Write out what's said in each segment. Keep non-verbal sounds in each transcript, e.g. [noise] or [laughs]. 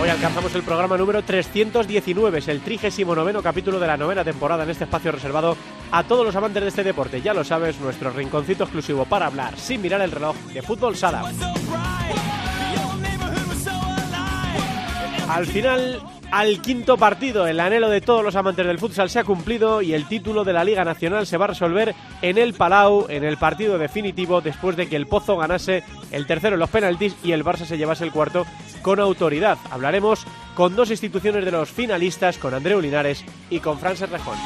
Hoy alcanzamos el programa número 319, es el 39 capítulo de la novena temporada en este espacio reservado a todos los amantes de este deporte. Ya lo sabes, nuestro rinconcito exclusivo para hablar sin mirar el reloj de fútbol sala. Al final, al quinto partido, el anhelo de todos los amantes del futsal se ha cumplido y el título de la Liga Nacional se va a resolver en el Palau, en el partido definitivo, después de que el Pozo ganase el tercero en los penaltis y el Barça se llevase el cuarto con autoridad. Hablaremos con dos instituciones de los finalistas, con Andreu Linares y con Frances Rejón.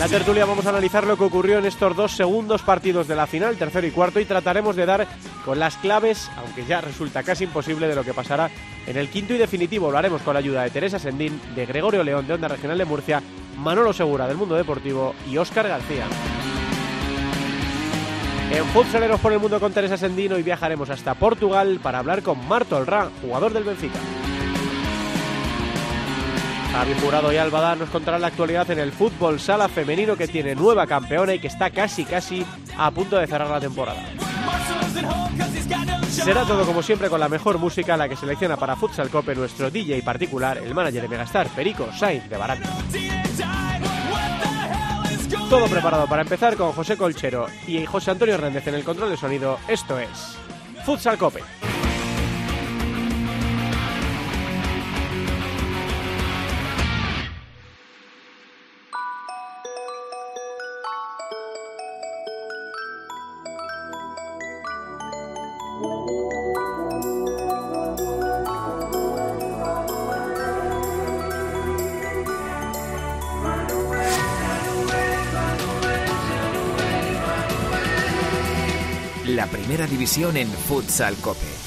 La tertulia vamos a analizar lo que ocurrió en estos dos segundos partidos de la final, tercero y cuarto, y trataremos de dar con las claves, aunque ya resulta casi imposible, de lo que pasará en el quinto y definitivo. Lo haremos con la ayuda de Teresa Sendín, de Gregorio León, de Onda Regional de Murcia, Manolo Segura, del Mundo Deportivo, y Óscar García. En Futsaleros por el Mundo con Teresa Sendino y viajaremos hasta Portugal para hablar con Marto Olrá, jugador del Benfica. Javi Jurado y Albada nos contarán la actualidad en el fútbol sala femenino que tiene nueva campeona y que está casi casi a punto de cerrar la temporada. Será todo como siempre con la mejor música, la que selecciona para Futsal Cope nuestro DJ particular, el manager de Megastar, Perico Sainz de Barata. Todo preparado para empezar con José Colchero y José Antonio Hernández en el control de sonido. Esto es Futsal Cope. La primera división en Futsal Cope.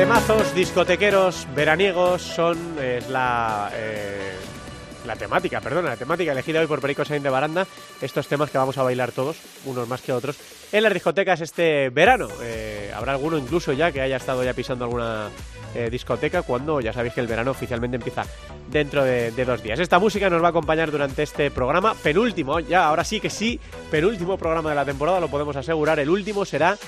Temazos, discotequeros, veraniegos son es la eh, la temática, perdona, la temática elegida hoy por Perico Sainz de Baranda, estos temas que vamos a bailar todos, unos más que otros, en las discotecas este verano. Eh, habrá alguno incluso ya que haya estado ya pisando alguna eh, discoteca cuando ya sabéis que el verano oficialmente empieza dentro de, de, dos días. Esta música nos va a acompañar durante este programa, penúltimo, ya ahora sí que sí, penúltimo programa de la temporada, lo podemos asegurar, el último será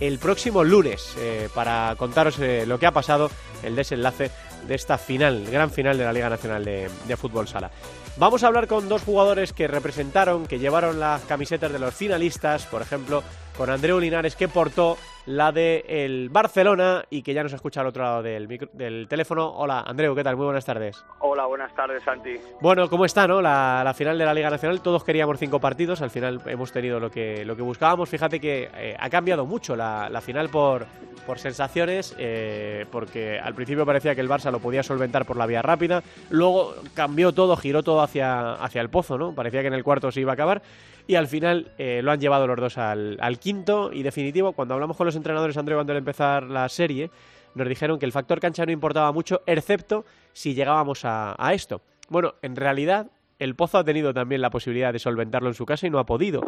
el próximo lunes eh, para contaros eh, lo que ha pasado, el desenlace de esta final, gran final de la Liga Nacional de, de, Fútbol Sala. Vamos a hablar con dos jugadores que representaron, que llevaron las camisetas de los finalistas, por ejemplo, con Andreu Linares, que portó la de el Barcelona y que ya nos escucha al otro lado del, micro, del teléfono. Hola, Andreu, ¿qué tal? Muy buenas tardes. Hola, buenas tardes, Santi. Bueno, ¿cómo está, no? La, la, final de la Liga Nacional, todos queríamos cinco partidos, al final hemos tenido lo que, lo que buscábamos. Fíjate que eh, ha cambiado mucho la, la final por, por sensaciones, eh, porque al principio parecía que el Barça lo podía solventar por la vía rápida, luego cambió todo, giró todo hacia, hacia el pozo, ¿no? Parecía que en el cuarto se iba a acabar y al final eh, lo han llevado los dos al, quinto y definitivo. Cuando hablamos con los entrenadores, André, cuando al empezar la serie, nos dijeron que el factor cancha no importaba mucho, excepto si llegábamos a, a esto. Bueno, en realidad el Pozo ha tenido también la posibilidad de solventarlo en su casa y no ha podido.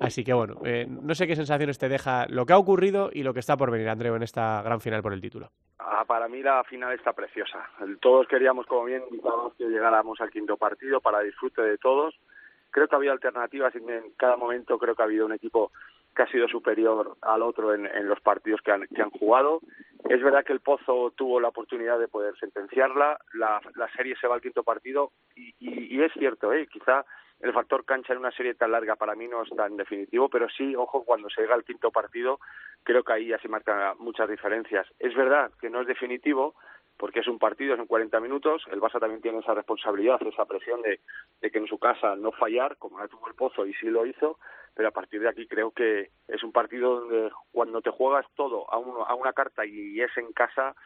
Así que bueno, eh, no sé qué sensaciones te deja lo que ha ocurrido y lo que está por venir, Andreu, en esta gran final por el título. Ah, para mí la final está preciosa. Todos queríamos, como bien indicamos, que llegáramos al quinto partido para disfrute de todos. Creo que había alternativas y en cada momento creo que ha habido un equipo que ha sido superior al otro en, en los partidos que han, que han jugado. Es verdad que el Pozo tuvo la oportunidad de poder sentenciarla, la, la serie se va al quinto partido y, y, y es cierto, ¿eh? quizá el factor cancha en una serie tan larga para mí no es tan definitivo, pero sí, ojo, cuando se llega al quinto partido, creo que ahí ya se marcan muchas diferencias. Es verdad que no es definitivo, porque es un partido, son 40 minutos. El Barça también tiene esa responsabilidad, esa presión de, que en su casa no fallar, como ha tuvo el Pozo y sí lo hizo, pero a partir de aquí creo que es un partido donde cuando te juegas todo a, a una carta y es en casa,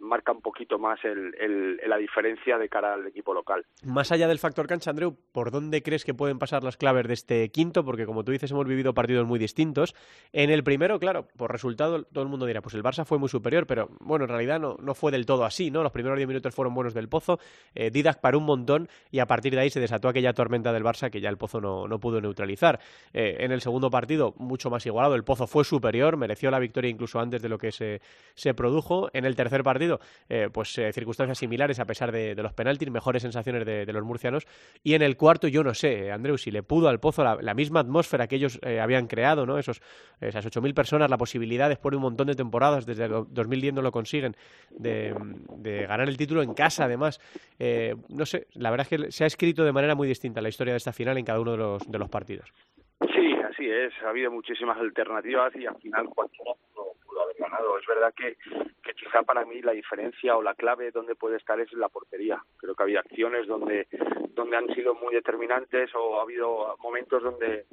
marca un poquito más el, la diferencia de cara al equipo local. Más allá del factor cancha, Andreu, ¿por dónde crees que pueden pasar las claves de este quinto? Porque como tú dices, hemos vivido partidos muy distintos. En el primero, claro, por resultado, todo el mundo dirá, pues el Barça fue muy superior, pero bueno, en realidad no, no fue del todo así, ¿no? Los primeros 10 minutos fueron buenos del Pozo, eh, Didac paró un montón y a partir de ahí se desató aquella tormenta del Barça que ya el Pozo no, no pudo neutralizar. Eh, en el segundo partido, mucho más igualado, el Pozo fue superior, mereció la victoria incluso antes de lo que se, se produjo. En el tercer partido, eh, pues eh, circunstancias similares a pesar de, los penaltis, mejores sensaciones de, los murcianos. Y en el cuarto, yo no sé, Andreu, si le pudo al Pozo la, misma atmósfera que ellos eh, habían creado, ¿no? Esos, esas 8.000 personas, la posibilidad después de un montón de temporadas, desde 2010 no lo consiguen, de, ganar el título en casa, además. no sé, la verdad es que se ha escrito de manera muy distinta la historia de esta final en cada uno de los, de los partidos. Sí, así es. Ha habido muchísimas alternativas y al final cualquiera haber ganado. Es verdad que, que quizá para mí la diferencia o la clave donde puede estar es la portería. Creo que ha habido acciones donde, donde han sido muy determinantes o ha habido momentos donde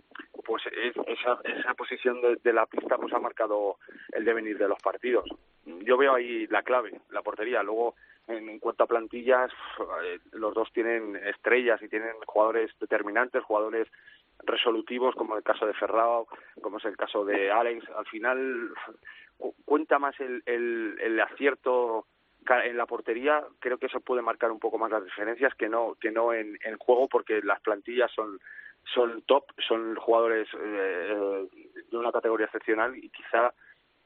pues esa, esa posición de, la pista pues ha marcado el devenir de los partidos. Yo veo ahí la clave, la portería. Luego, en, cuanto a plantillas, eh, los dos tienen estrellas y tienen jugadores determinantes, jugadores resolutivos, como el caso de Ferrao, como es el caso de Alex. Al final, cuenta más el, el, acierto en la portería, creo que eso puede marcar un poco más las diferencias que no que no en, en juego porque las plantillas son son top, son jugadores eh, de una categoría excepcional y quizá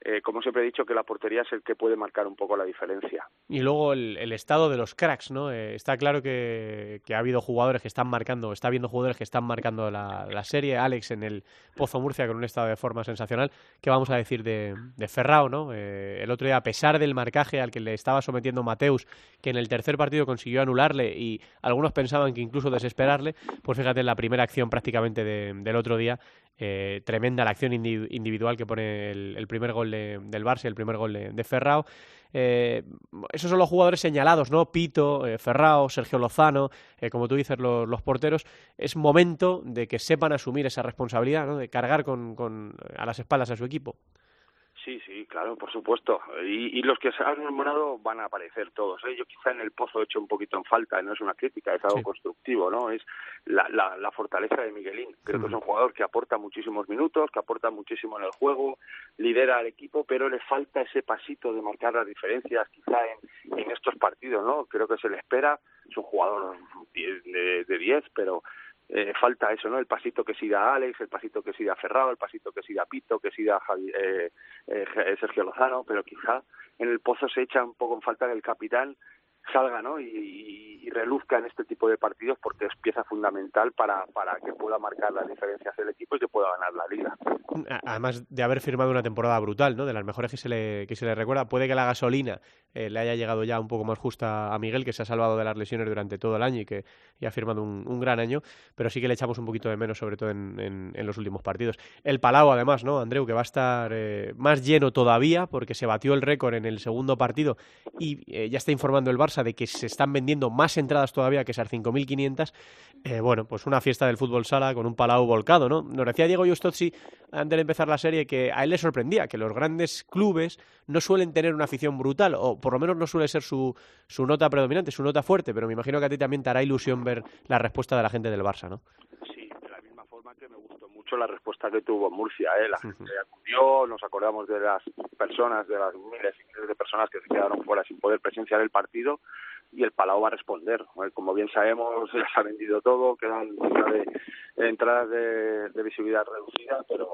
eh, como siempre he dicho, que la portería es el que puede marcar un poco la diferencia. Y luego el, estado de los cracks, ¿no? Eh, está claro que, ha habido jugadores que están marcando, está habiendo jugadores que están marcando la, serie. Alex en el Pozo Murcia con un estado de forma sensacional. ¿Qué vamos a decir de, Ferrao, no? Eh, el otro día, a pesar del marcaje al que le estaba sometiendo Mateus, que en el tercer partido consiguió anularle y algunos pensaban que incluso desesperarle, pues fíjate en la primera acción prácticamente del otro día, eh, tremenda la acción individual que pone el, primer gol del Barça, el primer gol de, Ferrao. Eh, esos son los jugadores señalados, ¿no? Pito, eh, Ferrao, Sergio Lozano, como tú dices, los, porteros. Es momento de que sepan asumir esa responsabilidad, ¿no? De cargar con, a las espaldas a su equipo. Sí, sí, claro, por supuesto. Y, los que se han enamorado van a aparecer todos. ¿eh? Yo quizá en el pozo he hecho un poquito en falta, no es una crítica, es algo constructivo, ¿no? Es la, la, fortaleza de Miguelín. Creo que es un jugador que aporta muchísimos minutos, que aporta muchísimo en el juego, lidera al equipo, pero le falta ese pasito de marcar las diferencias quizá en, en estos partidos, ¿no? Creo que se le espera, es un jugador de 10, pero eh, falta eso, ¿no? El pasito que sí da Alex, el pasito que sí da Ferrado, el pasito que sí da Pito, que sí da eh, eh, Sergio Lozano, pero quizá en el pozo se echa un poco en falta del capitán salga ¿no? Y, reluzca en este tipo de partidos porque es pieza fundamental para, para que pueda marcar las diferencias del equipo y que pueda ganar la liga. Además de haber firmado una temporada brutal, ¿no? de las mejores que se le, que se le recuerda, puede que la gasolina eh, le haya llegado ya un poco más justa a Miguel, que se ha salvado de las lesiones durante todo el año y que ya ha firmado un, gran año, pero sí que le echamos un poquito de menos, sobre todo en, en, los últimos partidos. El Palau, además, ¿no, Andreu? Que va a estar eh, más lleno todavía porque se batió el récord en el segundo partido y eh, ya está informando el Barça de que se están vendiendo más entradas todavía que esas 5.500, eh, bueno, pues una fiesta del fútbol sala con un palau volcado, ¿no? Nos decía Diego Justozzi antes de empezar la serie que a él le sorprendía que los grandes clubes no suelen tener una afición brutal, o por lo menos no suele ser su, su nota predominante, su nota fuerte, pero me imagino que a ti también te hará ilusión ver la respuesta de la gente del Barça, ¿no? Que me gustó mucho la respuesta que tuvo Murcia, ¿eh? La gente acudió, nos acordamos de las personas, de las miles y miles de personas que se quedaron fuera sin poder presenciar el partido, y el Palau va a responder. Como bien sabemos, [laughs] se ha vendido todo, quedan entradas de, visibilidad reducida, pero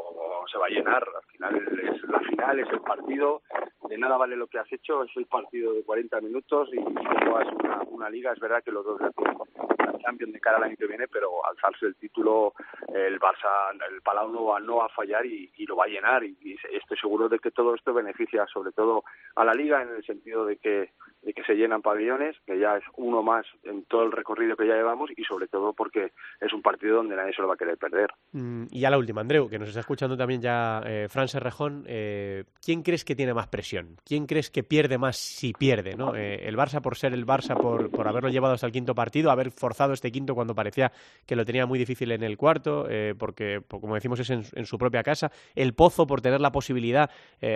se va a llenar. Al final es la final, es el partido, de nada vale lo que has hecho, es el partido de 40 minutos y, es una, una, liga. Es verdad que los dos la Champions de cara al año que viene, pero alzarse el título, el Barça, el Palau no va, no va a fallar y, lo va a llenar. Y, estoy seguro de que todo esto beneficia sobre todo a la liga en el sentido de que de que se llenan pabellones, que ya es uno más en todo el recorrido que ya llevamos y sobre todo porque es un partido donde nadie se lo va a querer perder. Mm, y ya la última, Andreu, que nos está escuchando también ya eh, Fran Serrejón, eh, ¿quién crees que tiene más presión? ¿Quién crees que pierde más si pierde? ¿no? Eh, ¿El Barça por ser el Barça, por, por haberlo llevado hasta el quinto partido, haber forzado este quinto cuando parecía que lo tenía muy difícil en el cuarto, porque, como decimos es en, su propia casa? ¿El Pozo por tener la posibilidad,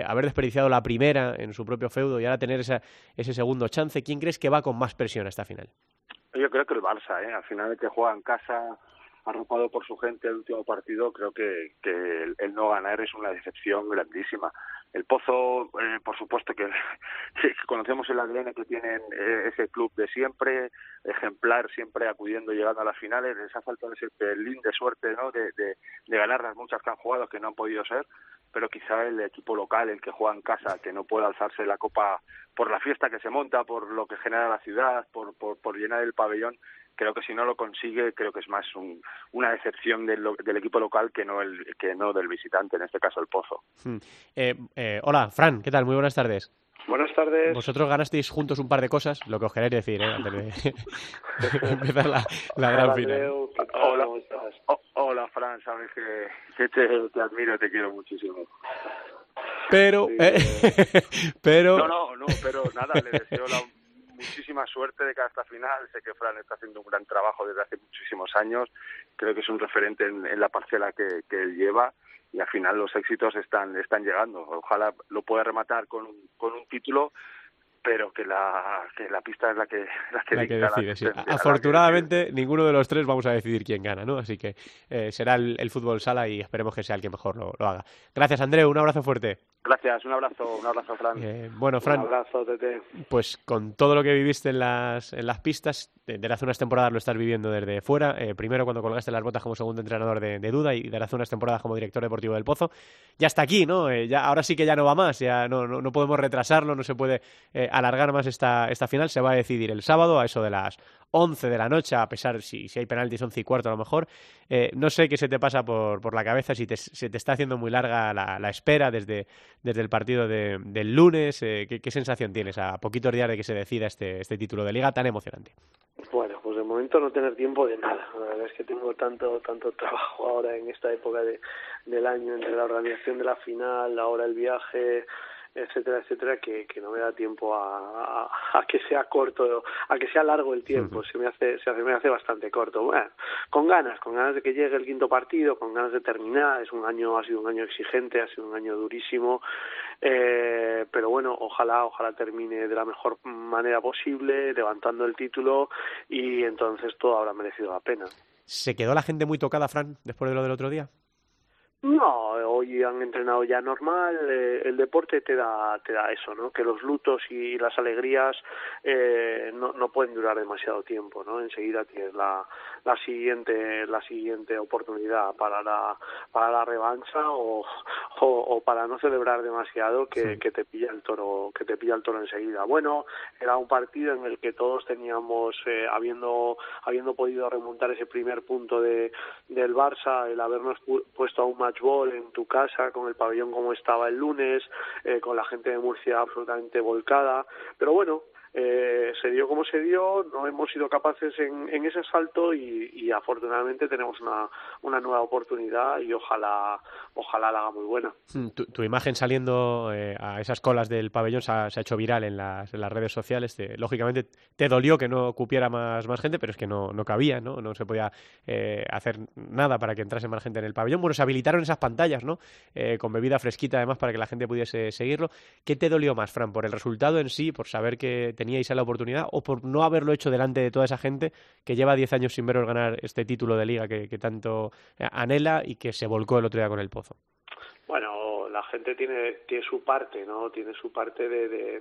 haber desperdiciado la primera en su propio feudo y ahora tener esa, ese segundo chance? ¿Quién crees que va con más presión a esta final? Yo creo que el Barça, ¿eh? al final que juega en casa, arropado por su gente el último partido, creo que, el, no ganar es una decepción grandísima. El Pozo, eh, por supuesto que, [laughs] conocemos el ADN que tienen eh, ese club de siempre, ejemplar, siempre acudiendo, llegando a las finales, les ha faltado ese pelín de suerte ¿no? de, de, de ganar las muchas que han jugado que no han podido ser, pero quizá el equipo local, el que juega en casa, que no puede alzarse la copa por la fiesta que se monta, por lo que genera la ciudad, por, por, por llenar el pabellón, creo que si no lo consigue, creo que es más un, una decepción del, del, equipo local que no, el, que no del visitante, en este caso el Pozo. Hmm. Eh, eh, hola, Fran, ¿qué tal? Muy buenas tardes. Buenas tardes. Vosotros ganasteis juntos un par de cosas, lo que os queréis decir, ¿eh? antes de, [laughs] empezar la, la gran final. Sabes que, que te, te, admiro, te quiero muchísimo. Pero, sí, eh, [laughs] pero... No, no, no, pero nada, le deseo la, muchísima suerte de cara a esta final. Sé que Fran está haciendo un gran trabajo desde hace muchísimos años. Creo que es un referente en, en la parcela que, que él lleva y al final los éxitos están están llegando. Ojalá lo pueda rematar con con un título pero que la, que la pista es la que, [laughs] la que, la que decide. Sí. Afortunadamente, que... ninguno de los tres vamos a decidir quién gana, ¿no? Así que eh, será el, el, fútbol sala y esperemos que sea el que mejor lo, lo, haga. Gracias, Andreu. Un abrazo fuerte. Gracias, un abrazo, un abrazo, Fran. Eh, bueno, Fran. Un abrazo, Tete. Pues con todo lo que viviste en las, en las pistas, desde hace unas temporadas lo estás viviendo desde fuera. Eh, primero cuando colgaste las botas como segundo entrenador de, de, Duda y desde hace unas temporadas como director deportivo del Pozo. Ya está aquí, ¿no? Eh, ya, ahora sí que ya no va más, ya no, no, no podemos retrasarlo, no se puede eh, alargar más esta, esta final. Se va a decidir el sábado a eso de las 11 de la noche, a pesar si, si hay penaltis 11 y cuarto a lo mejor. Eh, no sé qué se te pasa por, por la cabeza, si te, se te está haciendo muy larga la, la espera desde, desde el partido de, del lunes. Eh, ¿qué, ¿qué, sensación tienes a poquitos días de que se decida este, este título de liga tan emocionante? Bueno, pues de momento no tener tiempo de nada. La verdad es que tengo tanto tanto trabajo ahora en esta época de, del año entre la organización de la final, ahora el viaje, etcétera, etcétera, que, que no me da tiempo a, a, a, que sea corto, a que sea largo el tiempo, uh -huh. se me hace, se hace, me hace bastante corto. Bueno, con ganas, con ganas de que llegue el quinto partido, con ganas de terminar, es un año, ha sido un año exigente, ha sido un año durísimo, eh, pero bueno, ojalá, ojalá termine de la mejor manera posible, levantando el título, y entonces todo habrá merecido la pena. ¿Se quedó la gente muy tocada, Fran, después de lo del otro día? No, hoy han entrenado ya normal. Eh, el deporte te da, te da eso, ¿no? Que los lutos y las alegrías eh, no, no pueden durar demasiado tiempo, ¿no? Enseguida tienes la, la siguiente, la siguiente oportunidad para la, para la revancha o, o, o para no celebrar demasiado que, sí. que te pilla el toro, que te pilla el toro enseguida. Bueno, era un partido en el que todos teníamos, eh, habiendo, habiendo podido remontar ese primer punto de, del Barça, el habernos pu puesto a un match ball en tu casa, con el pabellón como estaba el lunes, eh, con la gente de Murcia absolutamente volcada. Pero bueno, eh, se dio como se dio, no hemos sido capaces en, ese salto y, afortunadamente tenemos una, nueva oportunidad y ojalá ojalá la haga muy buena. Hmm, tu, tu imagen saliendo eh, a esas colas del pabellón se ha, hecho viral en las, redes sociales. Te, lógicamente te dolió que no cupiera más, más gente, pero es que no, no cabía, ¿no? No se podía eh, hacer nada para que entrase más gente en el pabellón. Bueno, se habilitaron esas pantallas, ¿no? Eh, con bebida fresquita además para que la gente pudiese seguirlo. ¿Qué te dolió más, Fran? ¿Por el resultado en sí, por saber que teníais la oportunidad o por no haberlo hecho delante de toda esa gente que lleva 10 años sin veros ganar este título de liga que, tanto anhela y que se volcó el otro día con el Pozo? Bueno, la gente tiene, tiene su parte, ¿no? Tiene su parte de,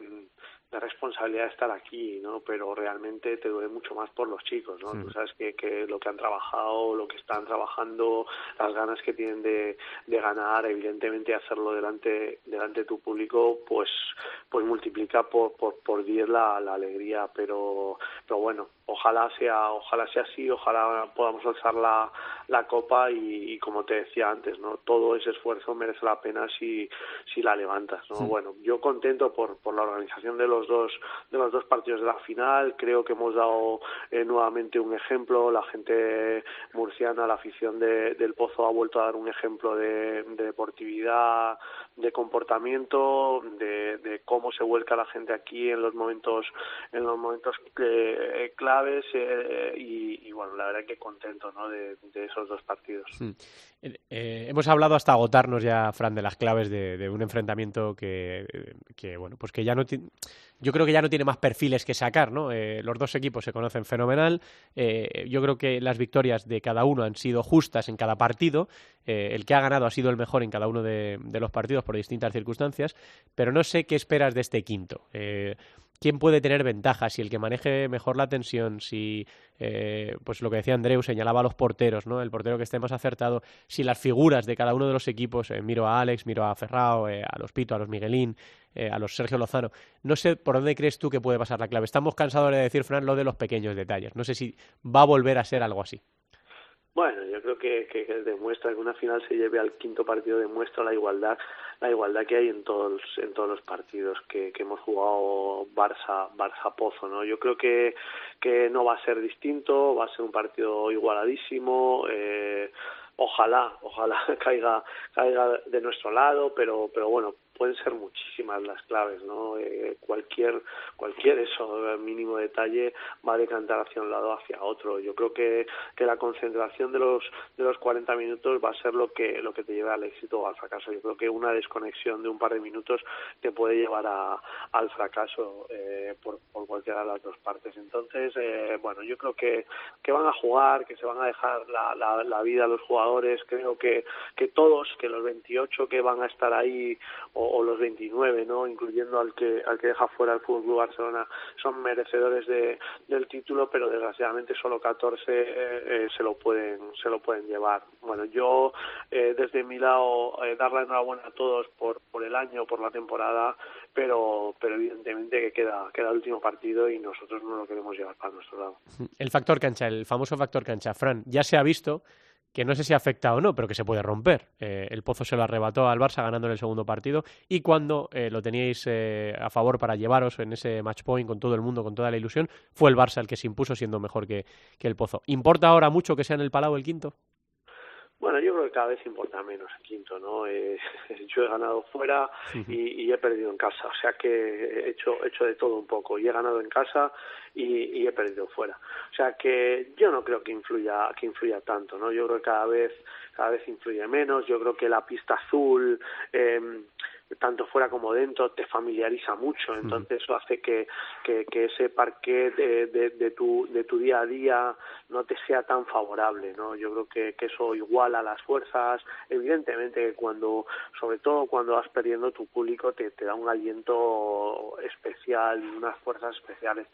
de responsabilidad de estar aquí, ¿no? Pero realmente te duele mucho más por los chicos, ¿no? Sí. Tú sabes que, que lo que han trabajado, lo que están trabajando, las ganas que tienen de, de ganar, evidentemente hacerlo delante delante de tu público, pues pues multiplica por por por diez la, la alegría, pero pero bueno, ojalá sea ojalá sea así, ojalá podamos alzar la, la copa y, y como te decía antes, ¿no? Todo ese esfuerzo merece la pena si si la levantas, ¿no? Sí. Bueno, yo contento por por la organización de los los dos de los dos partidos de la final. Creo que hemos dado eh, nuevamente un ejemplo. La gente murciana, la afición de, del Pozo ha vuelto a dar un ejemplo de, deportividad, de comportamiento, de, de, cómo se vuelca la gente aquí en los momentos en los momentos eh, claves y, y, bueno, la verdad que contento ¿no? de, esos dos partidos. Hmm. Eh, hemos hablado hasta agotarnos ya, Fran, de las claves de, un enfrentamiento que, bueno, pues que ya no yo creo que ya no tiene más perfiles que sacar, ¿no? Eh, los dos equipos se conocen fenomenal. Eh, yo creo que las victorias de cada uno han sido justas en cada partido. el que ha ganado ha sido el mejor en cada uno de, los partidos por distintas circunstancias. Pero no sé qué esperas de este quinto quién puede tener ventaja, si el que maneje mejor la tensión, si, eh, pues lo que decía Andreu, señalaba a los porteros, ¿no? El portero que esté más acertado, si las figuras de cada uno de los equipos, eh, miro a Alex, miro a Ferrao, eh, a los Pito, a los Miguelín, a los Sergio Lozano, no sé por dónde crees tú que puede pasar la clave. Estamos cansados de decir, Fran, lo de los pequeños detalles. No sé si va a volver a ser algo así. Bueno, yo creo que, que, demuestra que una final se lleve al quinto partido demuestra la igualdad, la igualdad que hay en todos en todos los partidos que, que hemos jugado Barça Barça Pozo, ¿no? Yo creo que que no va a ser distinto, va a ser un partido igualadísimo. Eh, ojalá, ojalá [laughs] caiga caiga de nuestro lado, pero pero bueno, pueden ser muchísimas las claves, ¿no? Eh, cualquier, cualquier eso, mínimo detalle va a decantar hacia un lado hacia otro. Yo creo que, que la concentración de los, de los 40 minutos va a ser lo que, lo que te lleve al éxito o al fracaso. Yo creo que una desconexión de un par de minutos te puede llevar a, al fracaso eh, por, por cualquiera de las dos partes. Entonces, eh, bueno, yo creo que, que van a jugar, que se van a dejar la, la, la vida a los jugadores. Creo que, que todos, que los 28 que van a estar ahí o, o, los 29, ¿no? incluyendo al que al que deja fuera el Fútbol Barcelona, son merecedores de, del título, pero desgraciadamente solo 14 eh, eh, se lo pueden se lo pueden llevar. Bueno, yo eh, desde mi lado eh, dar la enhorabuena a todos por por el año, por la temporada, pero pero evidentemente que queda queda el último partido y nosotros no lo queremos llevar para nuestro lado. El factor cancha, el famoso factor cancha, Fran, ya se ha visto que no sé si afecta o no, pero que se puede romper. Eh, el Pozo se lo arrebató al Barça ganando en el segundo partido y cuando eh, lo teníais eh, a favor para llevaros en ese match point con todo el mundo, con toda la ilusión, fue el Barça el que se impuso siendo mejor que, que el Pozo. ¿Importa ahora mucho que sea en el Palau el quinto? Bueno, yo creo que cada vez importa menos el quinto, ¿no? Eh, [laughs] yo he ganado fuera y, y, he perdido en casa, o sea que he hecho, he hecho de todo un poco, y he ganado en casa y, y, he perdido fuera. O sea que yo no creo que influya, que influya tanto, ¿no? Yo creo que cada vez, cada vez influye menos, yo creo que la pista azul, eh, tanto fuera como dentro, te familiariza mucho, entonces eso hace que, que, que ese parque de, de, de, tu, de tu día a día no te sea tan favorable, ¿no? Yo creo que, que eso iguala las fuerzas, evidentemente cuando, sobre todo cuando vas perdiendo tu público te, te da un aliento especial y unas fuerzas especiales,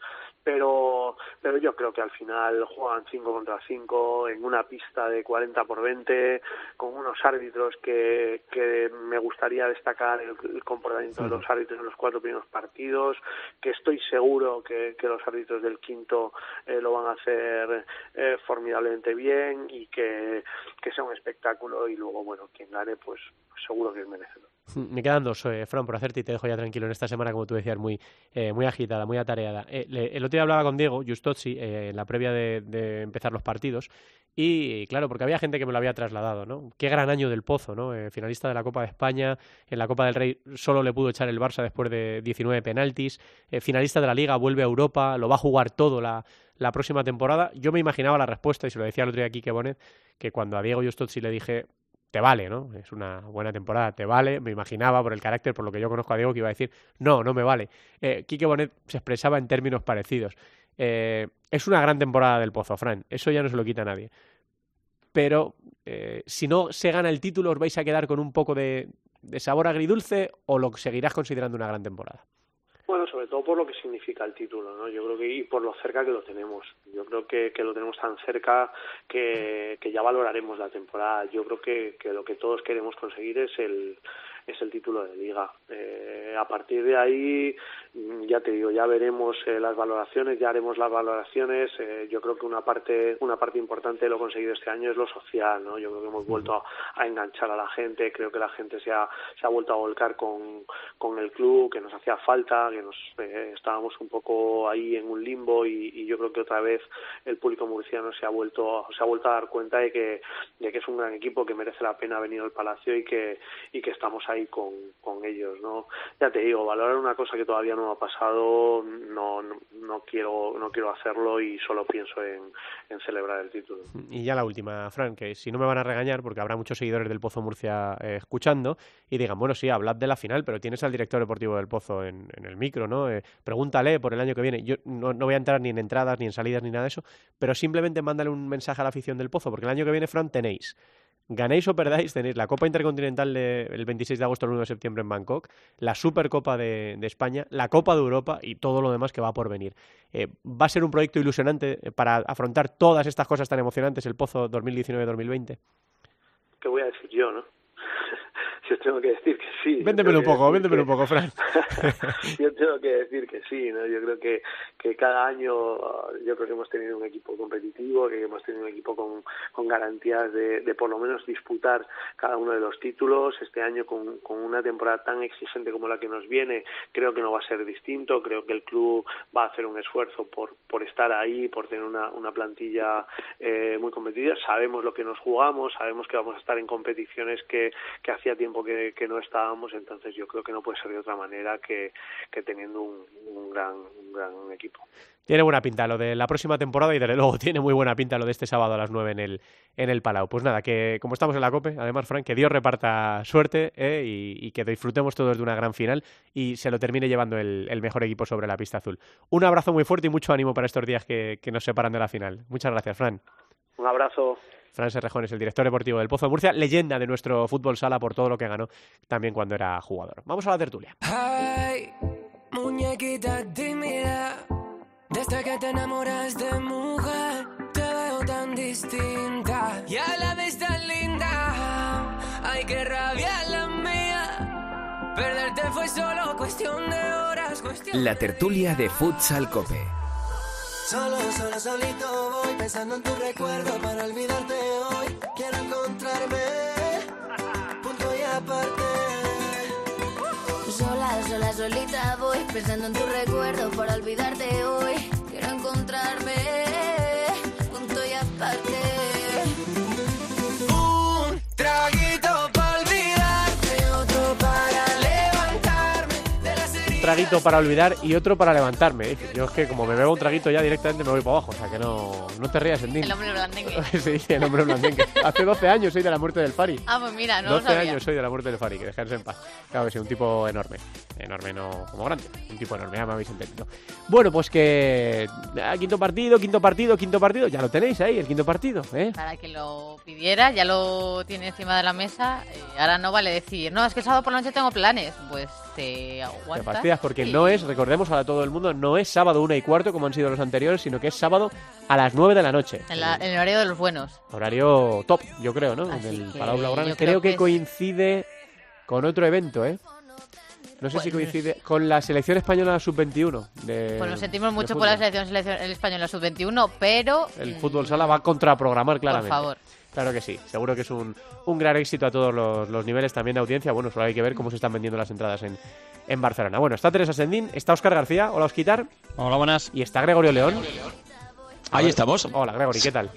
pero, pero yo creo que al final juegan 5 contra 5 en una pista de 40 por 20 con unos árbitros que, que me gustaría destacar el, comportamiento de los árbitros en los cuatro primeros partidos, que estoy seguro que, que los árbitros del quinto eh, lo van a hacer eh, formidablemente bien y que, que sea un espectáculo y luego, bueno, quien gane, pues seguro que es merecedor. [laughs] Me quedan dos, eh, Fran, por hacerte y te dejo ya tranquilo en esta semana, como tú decías, muy, eh, muy agitada, muy atareada. Eh, el otro día hablaba con Diego Justozzi eh, en la previa de, empezar los partidos y, claro, porque había gente que me lo había trasladado, ¿no? Qué gran año del Pozo, ¿no? Eh, finalista de la Copa de España, en la Copa del Rey solo le pudo echar el Barça después de 19 penaltis, finalista de la Liga, vuelve a Europa, lo va a jugar todo la, la próxima temporada. Yo me imaginaba la respuesta, y se lo decía el otro día aquí que Bonet, que cuando a Diego Justozzi le dije, te vale, ¿no? Es una buena temporada, te vale. Me imaginaba por el carácter, por lo que yo conozco a Diego, que iba a decir, no, no me vale. Eh, Quique Bonet se expresaba en términos parecidos. Eh, es una gran temporada del Pozo, Fran. Eso ya no se lo quita a nadie. Pero eh, si no se gana el título, ¿os vais a quedar con un poco de, de sabor agridulce o lo seguirás considerando una gran temporada? Bueno, sobre todo por lo que significa el título, ¿no? Yo creo que y por lo cerca que lo tenemos. Yo creo que, que lo tenemos tan cerca que, que ya valoraremos la temporada. Yo creo que, que lo que todos queremos conseguir es el es el título de liga. Eh, a partir de ahí ya te digo, ya veremos eh, las valoraciones, ya haremos las valoraciones. Eh, yo creo que una parte, una parte importante de lo conseguido este año es lo social, ¿no? Yo creo que hemos vuelto a, enganchar a la gente, creo que la gente se ha, se ha vuelto a volcar con, con el club, que nos hacía falta, que nos eh, estábamos un poco ahí en un limbo y, y, yo creo que otra vez el público murciano se ha vuelto, se ha vuelto a dar cuenta de que, de que es un gran equipo que merece la pena venir al Palacio y que, y que estamos ahí con, con ellos, ¿no? Ya te digo, valorar una cosa que todavía no ha pasado, no, no, quiero, no quiero hacerlo y solo pienso en, celebrar el título. Y ya la última, Fran, que si no me van a regañar, porque habrá muchos seguidores del Pozo Murcia eh, escuchando, y digan, bueno, sí, hablad de la final, pero tienes al director deportivo del Pozo en, en el micro, ¿no? Eh, pregúntale por el año que viene. Yo no, no voy a entrar ni en entradas, ni en salidas, ni nada de eso, pero simplemente mándale un mensaje a la afición del Pozo, porque el año que viene, Fran, tenéis ganéis o perdáis, tenéis la Copa Intercontinental del 26 de agosto al 1 de septiembre en Bangkok, la Supercopa de, España, la Copa de Europa y todo lo demás que va por venir. Eh, va a ser un proyecto ilusionante para afrontar todas estas cosas tan emocionantes, el Pozo 2019-2020. ¿Qué voy a decir yo, no? Yo tengo que decir que sí. Véndemelo un poco, véndemelo un poco, Fran. [laughs] yo tengo que decir que sí, ¿no? Yo creo que, que cada año, yo creo que hemos tenido un equipo competitivo, que hemos tenido un equipo con, con garantías de, de por lo menos disputar cada uno de los títulos. Este año, con, con una temporada tan exigente como la que nos viene, creo que no va a ser distinto. Creo que el club va a hacer un esfuerzo por, por estar ahí, por tener una, una plantilla eh, muy competitiva. Sabemos lo que nos jugamos, sabemos que vamos a estar en competiciones que, que hacía tiempo que, que, no estábamos, entonces yo creo que no puede ser de otra manera que, que teniendo un, un, gran, un gran equipo. Tiene buena pinta lo de la próxima temporada y desde luego [laughs] tiene muy buena pinta lo de este sábado a las 9 en el, en el Palau. Pues nada, que como estamos en la COPE, además, Frank, que Dios reparta suerte eh, y, y, que disfrutemos todos de una gran final y se lo termine llevando el, el, mejor equipo sobre la pista azul. Un abrazo muy fuerte y mucho ánimo para estos días que, que nos separan de la final. Muchas gracias, Fran. Un abrazo. Fran Serrejón es el director deportivo del Pozo de Murcia, leyenda de nuestro fútbol sala por todo lo que ganó también cuando era jugador. Vamos a la tertulia. Ay, muñequita tímida, desde que te enamoras de mujer, te veo tan distinta y a la vez tan linda. Ay, qué rabia la mía, perderte fue solo cuestión de horas. Cuestión la tertulia de Futsal Cope. Solo, solo, solito voy pensando en tu recuerdo para olvidarte hoy. Quiero encontrarme, punto y aparte. Sola, sola, solita voy pensando en tu recuerdo para olvidarte hoy. Quiero encontrarme, traguito para olvidar y otro para levantarme. Yo es que como me bebo un traguito ya directamente me voy para abajo, o sea que no, no te rías, Endín. El hombre blandengue. [laughs] sí, el hombre blandengue. Hace 12 años soy de la muerte del Fari. Ah, pues mira, no 12 lo sabía. años soy de la muerte del Fari, que descanse en paz. Claro que sí, un tipo enorme. Enorme no como grande, un tipo enorme, ya me habéis entendido. Bueno, pues que ah, quinto partido, quinto partido, quinto partido, ya lo tenéis ahí, el quinto partido, ¿eh? Para que lo pidiera, ya lo tiene encima de la mesa. eh, ahora no vale decir, no, es que el sábado por la noche tengo planes. Pues te Te porque no es, recordemos a todo el mundo, no es sábado una y cuarto como han sido los anteriores, sino que es sábado a las 9 de la noche. En, la- en el horario de los buenos. Horario top, yo creo, ¿no? Así en el que Palau Blaugrana. Creo, creo que, coincide con otro evento, ¿eh? No sé si coincide con la selección española sub-21. de- Pues lo sentimos mucho por la selección, selección el española sub-21, pero... El fútbol sala va a contraprogramar claramente. Por favor. Claro que sí, seguro que es un, un gran éxito a todos los, los niveles también de audiencia. Bueno, solo hay que ver cómo se están vendiendo las entradas en, en Barcelona. Bueno, está Teresa Sendín, está Oscar García, hola Osquitar, Hola, buenas. y está Gregorio León. Ahí estamos. Hola Gregory, ¿qué tal?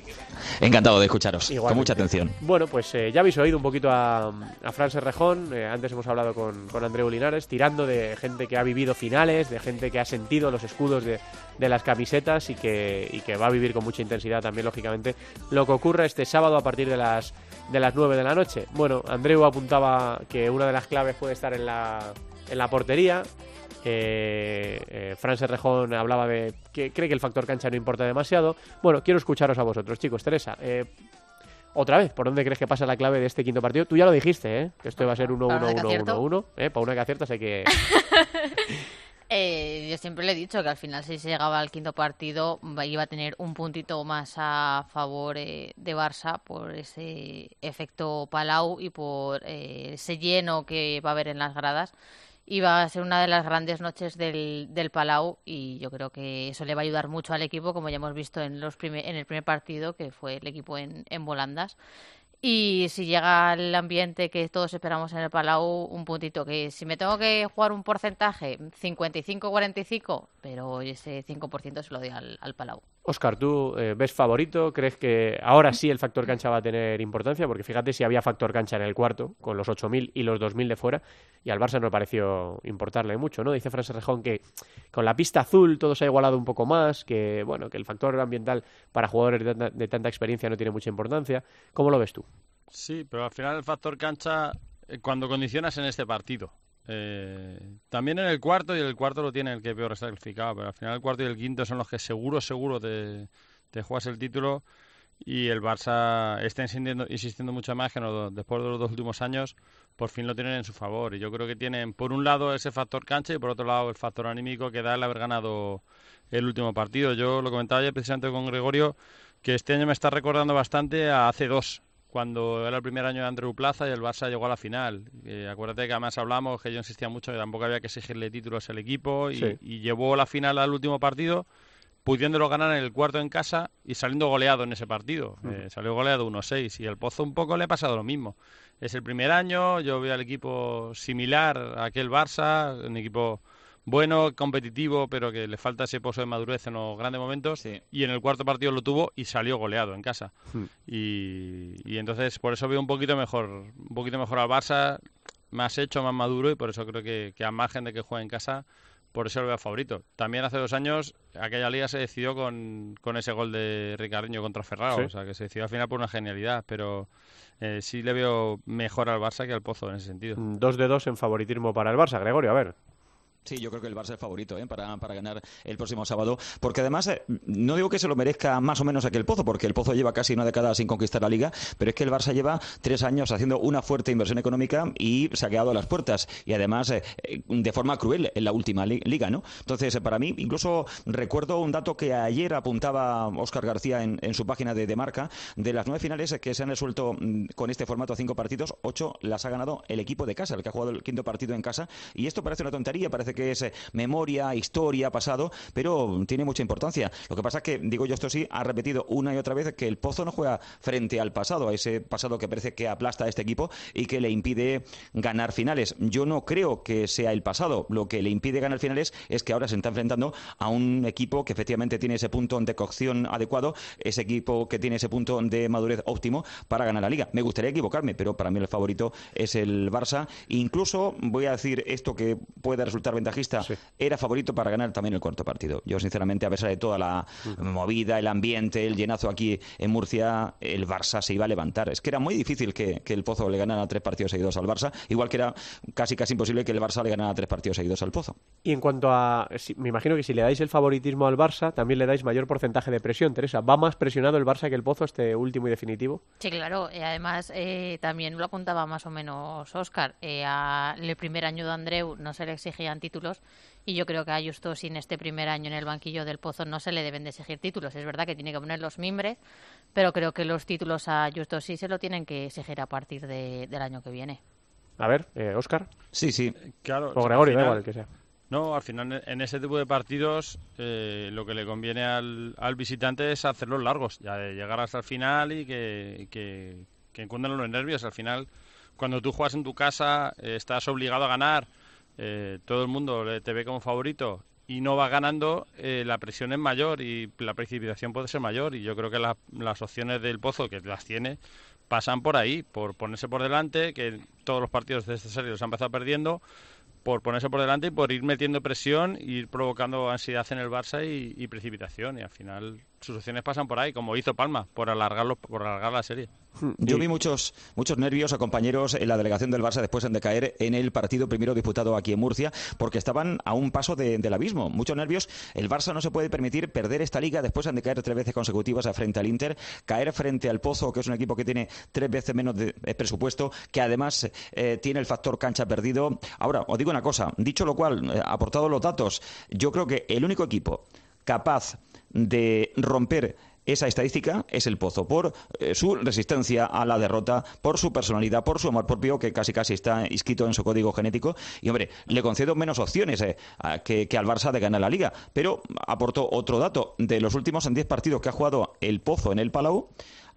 Encantado de escucharos. Igualmente. Con mucha atención. Bueno, pues eh, ya habéis oído un poquito a, a Fran Serrejón. eh, antes hemos hablado con, con Andreu Linares, tirando de gente que ha vivido finales, de gente que ha sentido los escudos de, de las camisetas y que, y que va a vivir con mucha intensidad también, lógicamente, lo que ocurre este sábado a partir de las, de las 9 de la noche. Bueno, Andreu apuntaba que una de las claves puede estar en la, en la portería. Eh, eh, Fran Serrejón hablaba de que cree que el factor cancha no importa demasiado. Bueno, quiero escucharos a vosotros, chicos. Teresa, eh, otra vez, ¿por dónde crees que pasa la clave de este quinto partido? Tú ya lo dijiste, ¿eh? Que esto iba a ser 1-1-1-1-1. ¿eh? Para una que aciertas hay que... [laughs] Eh, yo siempre le he dicho que al final si se llegaba al quinto partido va- iba a tener un puntito más a favor eh, de Barça por ese efecto Palau y por eh, ese lleno que va a haber en las gradas y va a ser una de las grandes noches del, del Palau y yo creo que eso le va a ayudar mucho al equipo, como ya hemos visto en, los en el primer partido, que fue el equipo en, en Volandas. Y si llega el ambiente que todos esperamos en el Palau, un puntito que si me tengo que jugar un porcentaje, 55-45, pero ese 5% se lo doy al, al Palau. Oscar, ¿tú eh, ves favorito? ¿Crees que ahora sí el factor cancha va a tener importancia? Porque fíjate si había factor cancha en el cuarto, con los 8.000 y los 2.000 de fuera, y al Barça no pareció importarle mucho, ¿no? Dice Francis Rejón que con la pista azul todo se ha igualado un poco más, que, bueno, que el factor ambiental para jugadores de tanta, de tanta experiencia no tiene mucha importancia. ¿Cómo lo ves tú? Sí, pero al final el factor cancha, eh, cuando condicionas en este partido, eh, también en el cuarto, y el cuarto lo tiene el que peor está calificado, pero al final el cuarto y el quinto son los que seguro, seguro te, juegas el título y el Barça está insistiendo, mucho más que después de los dos últimos años por fin lo tienen en su favor y yo creo que tienen por un lado ese factor cancha y por otro lado el factor anímico que da el haber ganado el último partido. Yo lo comentaba ayer precisamente con Gregorio que este año me está recordando bastante a hace dos cuando era el primer año de Andreu Plaza y el Barça llegó a la final. Eh, acuérdate que además hablamos que yo insistía mucho que tampoco había que exigirle títulos al equipo y, Sí. y llevó la final al último partido pudiéndolo ganar en el cuarto en casa y saliendo goleado en ese partido. Eh, salió goleado 1-6 y el Pozo un poco le ha pasado lo mismo. Es el primer año, yo veo al equipo similar a aquel Barça, un equipo bueno, competitivo, pero que le falta ese pozo de madurez en los grandes momentos. Y en el cuarto partido lo tuvo y salió goleado en casa. Hmm. Y, y entonces por eso veo un poquito mejor, un poquito mejor al Barça, más hecho, más maduro y por eso creo que, que a margen de que juegue en casa, por eso lo veo favorito. También hace dos años aquella liga se decidió con, con ese gol de Ricardiño contra Ferrao, Sí. o sea que se decidió al final por una genialidad, pero eh, sí le veo mejor al Barça que al Pozo en ese sentido. Mm, Dos de dos en favoritismo para el Barça. Gregorio, a ver. Sí, yo creo que el Barça es favorito ¿eh? para, para ganar el próximo sábado, porque además eh, no digo que se lo merezca más o menos a que el Pozo, porque el Pozo lleva casi una década sin conquistar la Liga, pero es que el Barça lleva tres años haciendo una fuerte inversión económica y se ha quedado a las puertas, y además eh, eh, de forma cruel en la última li- liga, ¿no? Entonces, para mí, incluso recuerdo un dato que ayer apuntaba Óscar García en, su página de, de marca, de las nueve finales que se han resuelto mm, con este formato cinco partidos, ocho las ha ganado el equipo de casa, el que ha jugado el quinto partido en casa, y esto parece una tontería, parece que es eh, memoria, historia, pasado, pero tiene mucha importancia. Lo que pasa es que, digo yo esto sí, ha repetido una y otra vez que el Pozo no juega frente al pasado, a ese pasado que parece que aplasta a este equipo y que le impide ganar finales. Yo no creo que sea el pasado, lo que le impide ganar finales es que ahora se está enfrentando a un equipo que efectivamente tiene ese punto de cocción adecuado, ese equipo que tiene ese punto de madurez óptimo para ganar la liga. Me gustaría equivocarme, pero para mí el favorito es el Barça. Incluso voy a decir esto que puede resultar ventajista, era favorito para ganar también el cuarto partido. Yo sinceramente, a pesar de toda la movida, el ambiente, el llenazo aquí en Murcia, el Barça se iba a levantar. Es que era muy difícil que, que el Pozo le ganara tres partidos seguidos al Barça, igual que era casi casi imposible que el Barça le ganara tres partidos seguidos al Pozo. Y en cuanto a. si- me imagino que si le dais el favoritismo al Barça, también le dais mayor porcentaje de presión, Teresa. ¿Va más presionado el Barça que el Pozo este último y definitivo? Sí, claro. Y además, eh, también lo apuntaba más o menos Oscar. el primer año de Andreu no se le exigían títulos y yo creo que a Justo sin este primer año en el banquillo del Pozo no se le deben de exigir títulos. Es verdad que tiene que poner los mimbres, pero creo que los títulos a Justo sí se lo tienen que exigir a partir de- del año que viene. A ver, eh, Oscar. Sí, sí. Claro. O Gregorio, da igual el que sea. No, al final en ese tipo de partidos eh, lo que le conviene al, al visitante es hacerlos largos, ya de llegar hasta el final y que, que, que encuentren los nervios. Al final, cuando tú juegas en tu casa, eh, estás obligado a ganar, eh, todo el mundo te ve como favorito y no vas ganando, eh, la presión es mayor y la precipitación puede ser mayor. Y yo creo que la- las opciones del Pozo, que las tiene, pasan por ahí, por ponerse por delante, que todos los partidos de esta serie los ha empezado perdiendo, por ponerse por delante y por ir metiendo presión, ir provocando ansiedad en el Barça y, y precipitación. Y al final sus opciones pasan por ahí, como hizo Palma, por alargarlo, por alargar la serie. Yo vi muchos, muchos nervios a compañeros en la delegación del Barça después de caer en el partido primero disputado aquí en Murcia, porque estaban a un paso de- del abismo. Muchos nervios. El Barça no se puede permitir perder esta liga después de caer tres veces consecutivas frente al Inter, caer frente al Pozo, que es un equipo que tiene tres veces menos de, de presupuesto, que además eh, tiene el factor cancha perdido. Ahora, os digo una cosa, dicho lo cual, eh, aportado los datos, yo creo que el único equipo capaz de romper esa estadística es el Pozo, por eh, su resistencia a la derrota, por su personalidad, por su amor propio, que casi casi está inscrito en su código genético. Y hombre, le concedo menos opciones eh, que, que, al Barça de ganar la liga. Pero aportó otro dato. De los últimos en 10 partidos que ha jugado el Pozo en el Palau,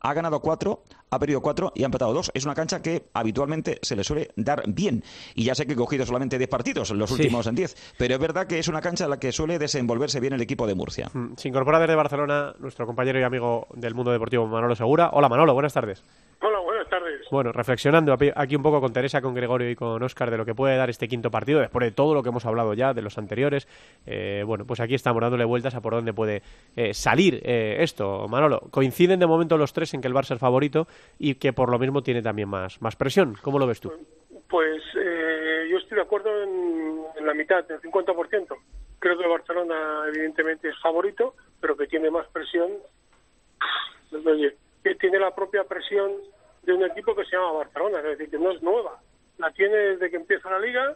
ha ganado cuatro, ha perdido cuatro y ha empatado dos. Es una cancha que habitualmente se le suele dar bien. Y ya sé que he cogido solamente diez partidos, los últimos en diez, pero es verdad que es una cancha en la que suele desenvolverse bien el equipo de Murcia. Mm, se incorpora desde Barcelona nuestro compañero y amigo del mundo deportivo Manolo Segura. Hola Manolo, buenas tardes. Hola, buenas tardes. Bueno, reflexionando aquí un poco con Teresa, con Gregorio y con Óscar de lo que puede dar este quinto partido, después de todo lo que hemos hablado ya, de los anteriores, eh, bueno, pues aquí estamos dándole vueltas a por dónde puede eh, salir eh, esto. Manolo, coinciden de momento los tres en que el Barça es favorito y que por lo mismo tiene también más, presión. ¿Cómo lo ves tú? Pues yo estoy de acuerdo en, la mitad, del 50%. Creo que el Barcelona evidentemente es favorito, pero que tiene más presión. Oye, que tiene la propia presión de un equipo que se llama Barcelona, es decir, que no es nueva. La tiene desde que empieza la liga,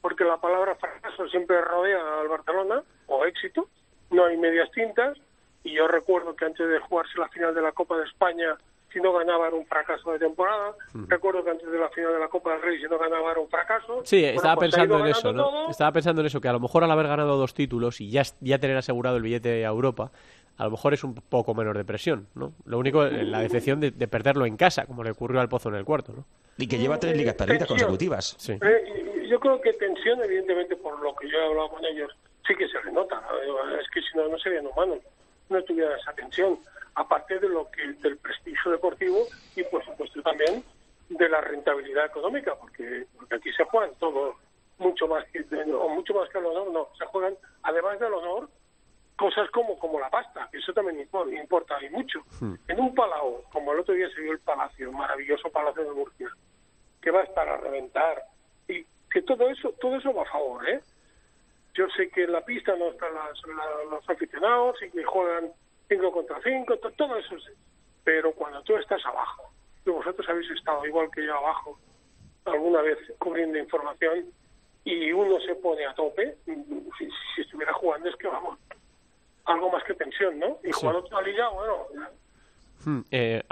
porque la palabra fracaso siempre rodea al Barcelona, o éxito, no hay medias tintas, y yo recuerdo que antes de jugarse la final de la Copa de España, si no ganaba era un fracaso de temporada. Mm. Recuerdo que antes de la final de la Copa del Rey, si no ganaba era un fracaso. Sí, estaba pues pensando en eso, ¿no? Estaba pensando en eso, que a lo mejor al haber ganado dos títulos y ya, ya tener asegurado el billete a Europa, a lo mejor es un poco menos de presión, ¿no? Lo único, eh, la decepción de, perderlo en casa, como le ocurrió al Pozo en el cuarto, ¿no? Y que lleva tres ligas perdidas consecutivas. Sí. Eh, yo creo que tensión, evidentemente, por lo que yo he hablado con ellos, sí que se le nota. Es que si no, no serían humanos, no tuvieran esa tensión. Aparte de lo que del prestigio deportivo y, por supuesto, también de la rentabilidad económica, porque, porque aquí se juegan todo mucho más que, o mucho más que el honor, no, se juegan, además del honor, cosas como, como la pasta, que eso también importa y mucho. Hmm. En un palau, como el otro día se vio el palacio, maravilloso palacio de Murcia, que va a estar a reventar, y que todo eso, todo eso va a favor, ¿eh? Yo sé que en la pista no están los aficionados y que juegan 5 contra 5, todo eso sí. Pero cuando tú estás abajo, y vosotros habéis estado igual que yo abajo, alguna vez cubriendo información, y uno se pone a tope, si, si estuviera jugando es que vamos, algo más que tensión, ¿no? Y jugar otra liga, bueno. Hmm, eh,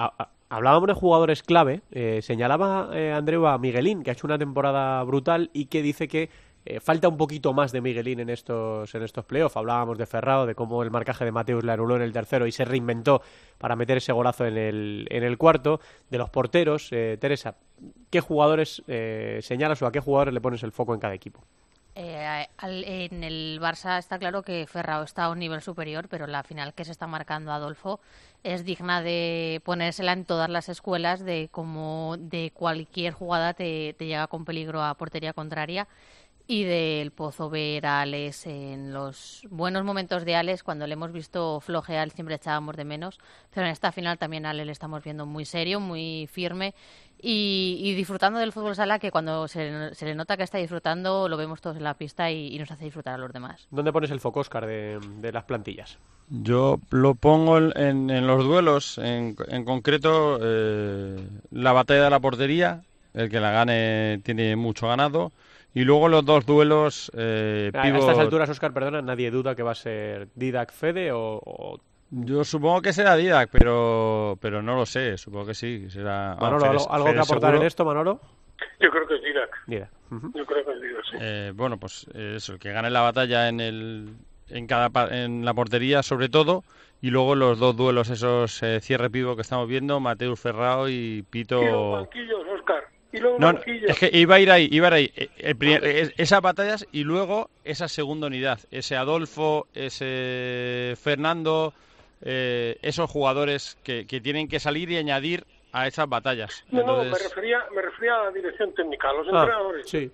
hablábamos de jugadores clave. Eh, señalaba eh, Andreu a Miguelín, que ha hecho una temporada brutal y que dice que eh, falta un poquito más de Miguelín en estos, en estos playoffs. Hablábamos de Ferrado, de cómo el marcaje de Mateus le anuló en el tercero y se reinventó para meter ese golazo en el, en el cuarto. De los porteros, Teresa, ¿qué jugadores señalas o a qué jugadores le pones el foco en cada equipo? Eh, en el Barça está claro que Ferrao está a un nivel superior, pero la final que se está marcando Adolfo es digna de ponérsela en todas las escuelas de cómo de cualquier jugada te llega con peligro a portería contraria y del Pozo ver a Alex en los buenos momentos de Alex, cuando le hemos visto flojear siempre echábamos de menos, pero en esta final también a Alex le estamos viendo muy serio, muy firme y, disfrutando del fútbol sala que cuando se, le nota que está disfrutando lo vemos todos en la pista y, nos hace disfrutar a los demás. ¿Dónde pones el foco, Oscar, de, las plantillas? Yo lo pongo en, los duelos, en, concreto eh, la batalla de la portería, el que la gane tiene mucho ganado. Y luego los dos duelos. Eh, a, estas alturas, Oscar, perdona, nadie duda que va a ser Didac Fede o, Yo supongo que será Didac, pero, pero no lo sé. Supongo que sí. Será... Manolo, ¿algo, que aportar en esto, Manolo? Yo creo que es Didac. Yo creo que es Didac, sí. Eh, bueno, pues eso, el que gane la batalla en el en cada en la portería sobre todo y luego los dos duelos esos eh, cierre pivo que estamos viendo Mateus Ferrao y Pito Oscar no, es que iba a ir ahí, iba a ir ahí. El esas batallas y luego esa segunda unidad. Ese Adolfo, ese Fernando, eh, esos jugadores que, que, tienen que salir y añadir a esas batallas. No, no, me refería, me refería a la dirección técnica, a los ah, entrenadores. Sí.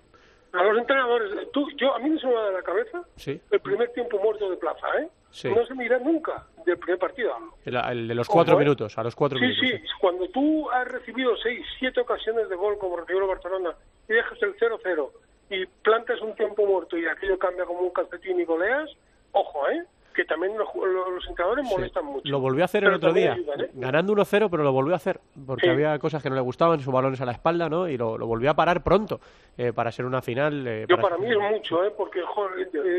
A los entrenadores. Tú, yo, a mí no se me da de la cabeza el primer tiempo muerto de plaza, ¿eh? No se mira nunca del primer partido. El, de los cuatro minutos, a los cuatro sí, minutos. Sí, sí, cuando tú has recibido seis, siete ocasiones de gol como recibió el Barcelona y dejas el 0-0 y plantas un tiempo muerto y aquello cambia como un calcetín y goleas, ojo, ¿eh? Que también los, los entrenadores molestan mucho. Lo volvió a hacer el otro día, ¿eh? ganando 1-0, pero lo volvió a hacer, porque había cosas que no le gustaban, sus balones a la espalda, ¿no? Y lo, volvió a parar pronto eh, para ser una final. Eh, yo para, mí es mucho, ¿eh? Porque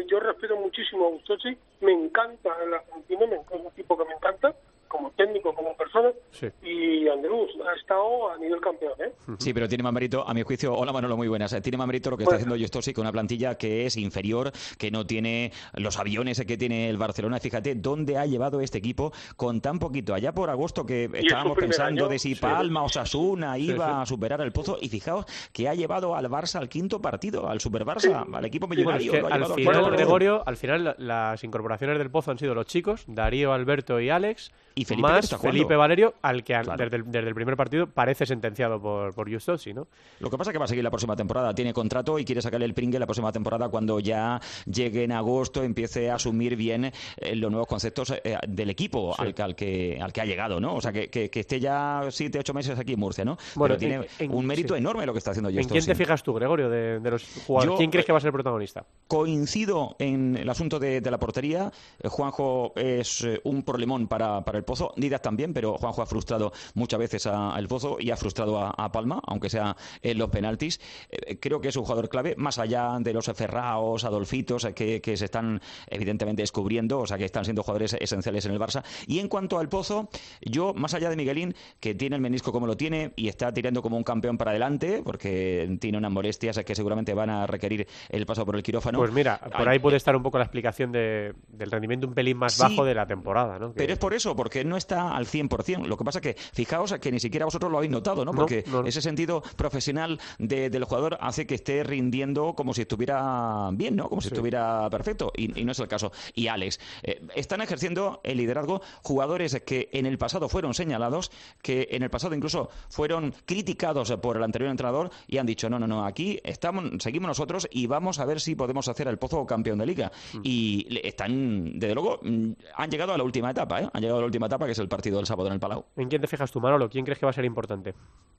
yo respeto muchísimo a Gustosi, me encanta el argentino, me, es un tipo que me encanta, como técnico, como persona, Sí. y Andrés ha estado a nivel campeón, ¿eh? Sí, pero tiene más mérito, a mi juicio, hola Manolo, muy buenas. Tiene más mérito lo que está haciendo Justosi con una plantilla que es inferior, que no tiene los aviones que tiene el Barcelona. Fíjate dónde ha llevado este equipo con tan poquito. Allá por agosto que estábamos pensando año, de si sí. Palma o Sasuna Sí, iba sí. a superar al Pozo y fijaos que ha llevado al Barça al quinto partido, al Super Barça, al equipo Bueno, es millonario. que al final. Gregorio, al final la- las incorporaciones del Pozo han sido los chicos, Darío, Alberto y Alex, Y Felipe más está. Felipe Valerio, al que Claro. desde, el, desde el primer partido parece sentenciado por, por Justosi, ¿no? Lo que pasa es que va a seguir la próxima temporada. Tiene contrato y quiere sacarle el pringue la próxima temporada cuando ya llegue en agosto, empiece a asumir bien eh, los nuevos conceptos eh, del equipo Sí. al, que- al que, al que ha llegado, ¿no? O sea, que, que- que esté ya siete, ocho meses aquí en Murcia, ¿no? Bueno, Pero tiene en- en- un mérito sí. enorme lo que está haciendo ¿En Justo. quién te fijas tú, Gregorio, de, de los jugadores? Yo, ¿Quién crees eh, que va a ser el protagonista? Coincido en el asunto de, de la portería. Eh, Juanjo es eh, un problemón para, para el Pozo. Didas también, pero Juanjo ha frustrado muchas veces a- al Pozo y ha frustrado a, a Palma, aunque sea en los penaltis. Eh, creo que es un jugador clave, más allá de los Ferraos, Adolfitos, eh, que, que se están evidentemente descubriendo, o sea que están siendo jugadores esenciales en el Barça. Y en cuanto al Pozo, yo, más allá de Miguelín, que tiene el menisco como lo tiene y está tirando como un campeón para adelante, porque tiene unas molestias que seguramente van a requerir el paso por el quirófano. Pues mira, por ahí puede estar un poco la explicación de- del rendimiento un pelín más Sí, bajo de la temporada, ¿no? Que- Pero es por eso, porque no está al 100%. Lo que pasa que, fijaos que ni siquiera vosotros lo habéis notado, ¿no? Porque no. ese sentido profesional de- del jugador hace que esté rindiendo como si estuviera bien, ¿no? Como si Sí. estuviera perfecto. Y, y no es el caso. Y Alex, eh, están ejerciendo el liderazgo jugadores que en el pasado fueron señalados, que en el pasado incluso fueron criticados por el anterior entrenador y han dicho, no, no, no, aquí estamos, seguimos nosotros y vamos a ver si podemos hacer al Pozo campeón de liga. Mm. Y están, desde luego, mm, han llegado a la última etapa, ¿eh? Han llegado a la última etapa, que es el partido del sábado en el Palau. ¿En quién te fijas tú, Manolo? ¿Quién crees que va a ser importante?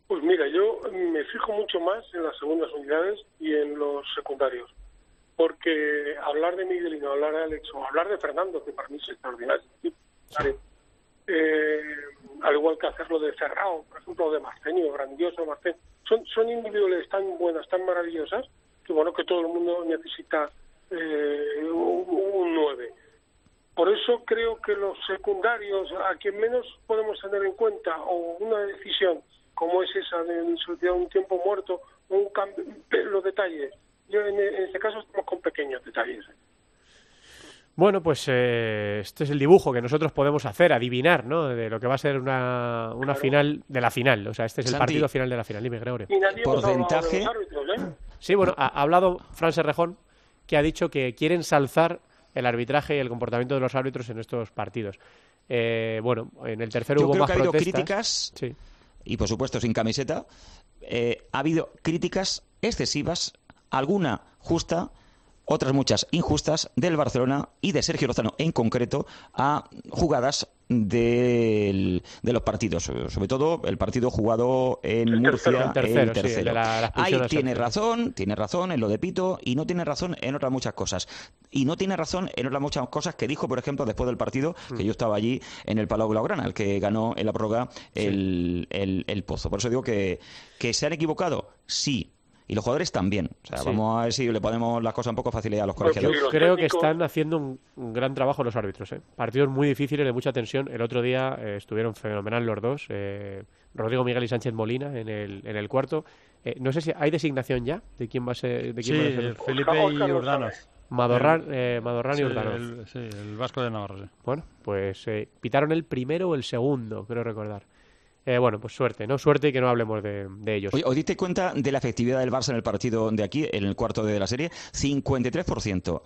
Pues mira, yo me fijo mucho más en las segundas unidades y en los secundarios. Porque hablar de Miguelino, hablar de Alex o hablar de Fernando, que para mí es extraordinario, sí. Eh, al igual que hacerlo de Ferrao, por ejemplo, de Marceño, grandioso Marceño, son, son individuales tan buenas, tan maravillosas, que bueno, que todo el mundo necesita eh, un, un 9. Por eso creo que los secundarios, a quien menos podemos tener en cuenta, o una decisión como es esa de un tiempo muerto, un cambio, [clears throat] los detalles. Yo en, en este caso estamos con pequeños detalles. Bueno, pues eh, este es el dibujo que nosotros podemos hacer, adivinar, ¿no? De lo que va a ser una, una final de la final. O sea, este es el Santi. partido final de la final. Dime, Gregorio. Porcentaje. los árbitros, ¿eh? Sí, bueno, ha, ha hablado Fran Serrejón, que ha dicho que quiere ensalzar el arbitraje y el comportamiento de los árbitros en estos partidos. Eh, bueno, en el tercero Yo hubo creo más que ha habido críticas, Sí. y por supuesto sin camiseta, eh, ha habido críticas excesivas, alguna justa, otras muchas injustas, del Barcelona y de Sergio Lozano en concreto a jugadas del- de los partidos, sobre todo el partido jugado en El Murcia, tercero, el tercero, el de la Ahí tiene razón, tiene razón en lo de Pito y no tiene razón en otras muchas cosas. Y no tiene razón en otras muchas cosas que dijo, por ejemplo, después del partido, Mm. que yo estaba allí en el Palau Blaugrana, el que ganó en la prórroga el, el- el Pozo. Por eso digo que, que se han equivocado, sí. Y los jugadores también. O sea, Sí. vamos a ver si le ponemos las cosas un poco fáciles a los Yo los creo que están haciendo un, un gran trabajo los árbitros. ¿eh? Partidos muy difíciles, de mucha tensión. El otro día eh, estuvieron fenomenal los dos. eh, Rodrigo Miguel y Sánchez Molina en el, en el cuarto. Eh, no sé si hay designación ya de quién va a ser. De Sí, quién van a ser. Felipe Oscar y Urdanos. Madorran, eh, Madorran y Sí, Urdanov. el, sí, el Vasco de Navarra, sí. Bueno, pues eh, pitaron el primero o el segundo, creo recordar. Eh, bueno, pues suerte, ¿no? Suerte y que no hablemos de, de ellos. Oye, ¿Os diste cuenta de la efectividad del Barça en el partido de aquí, en el cuarto de la serie? 53%.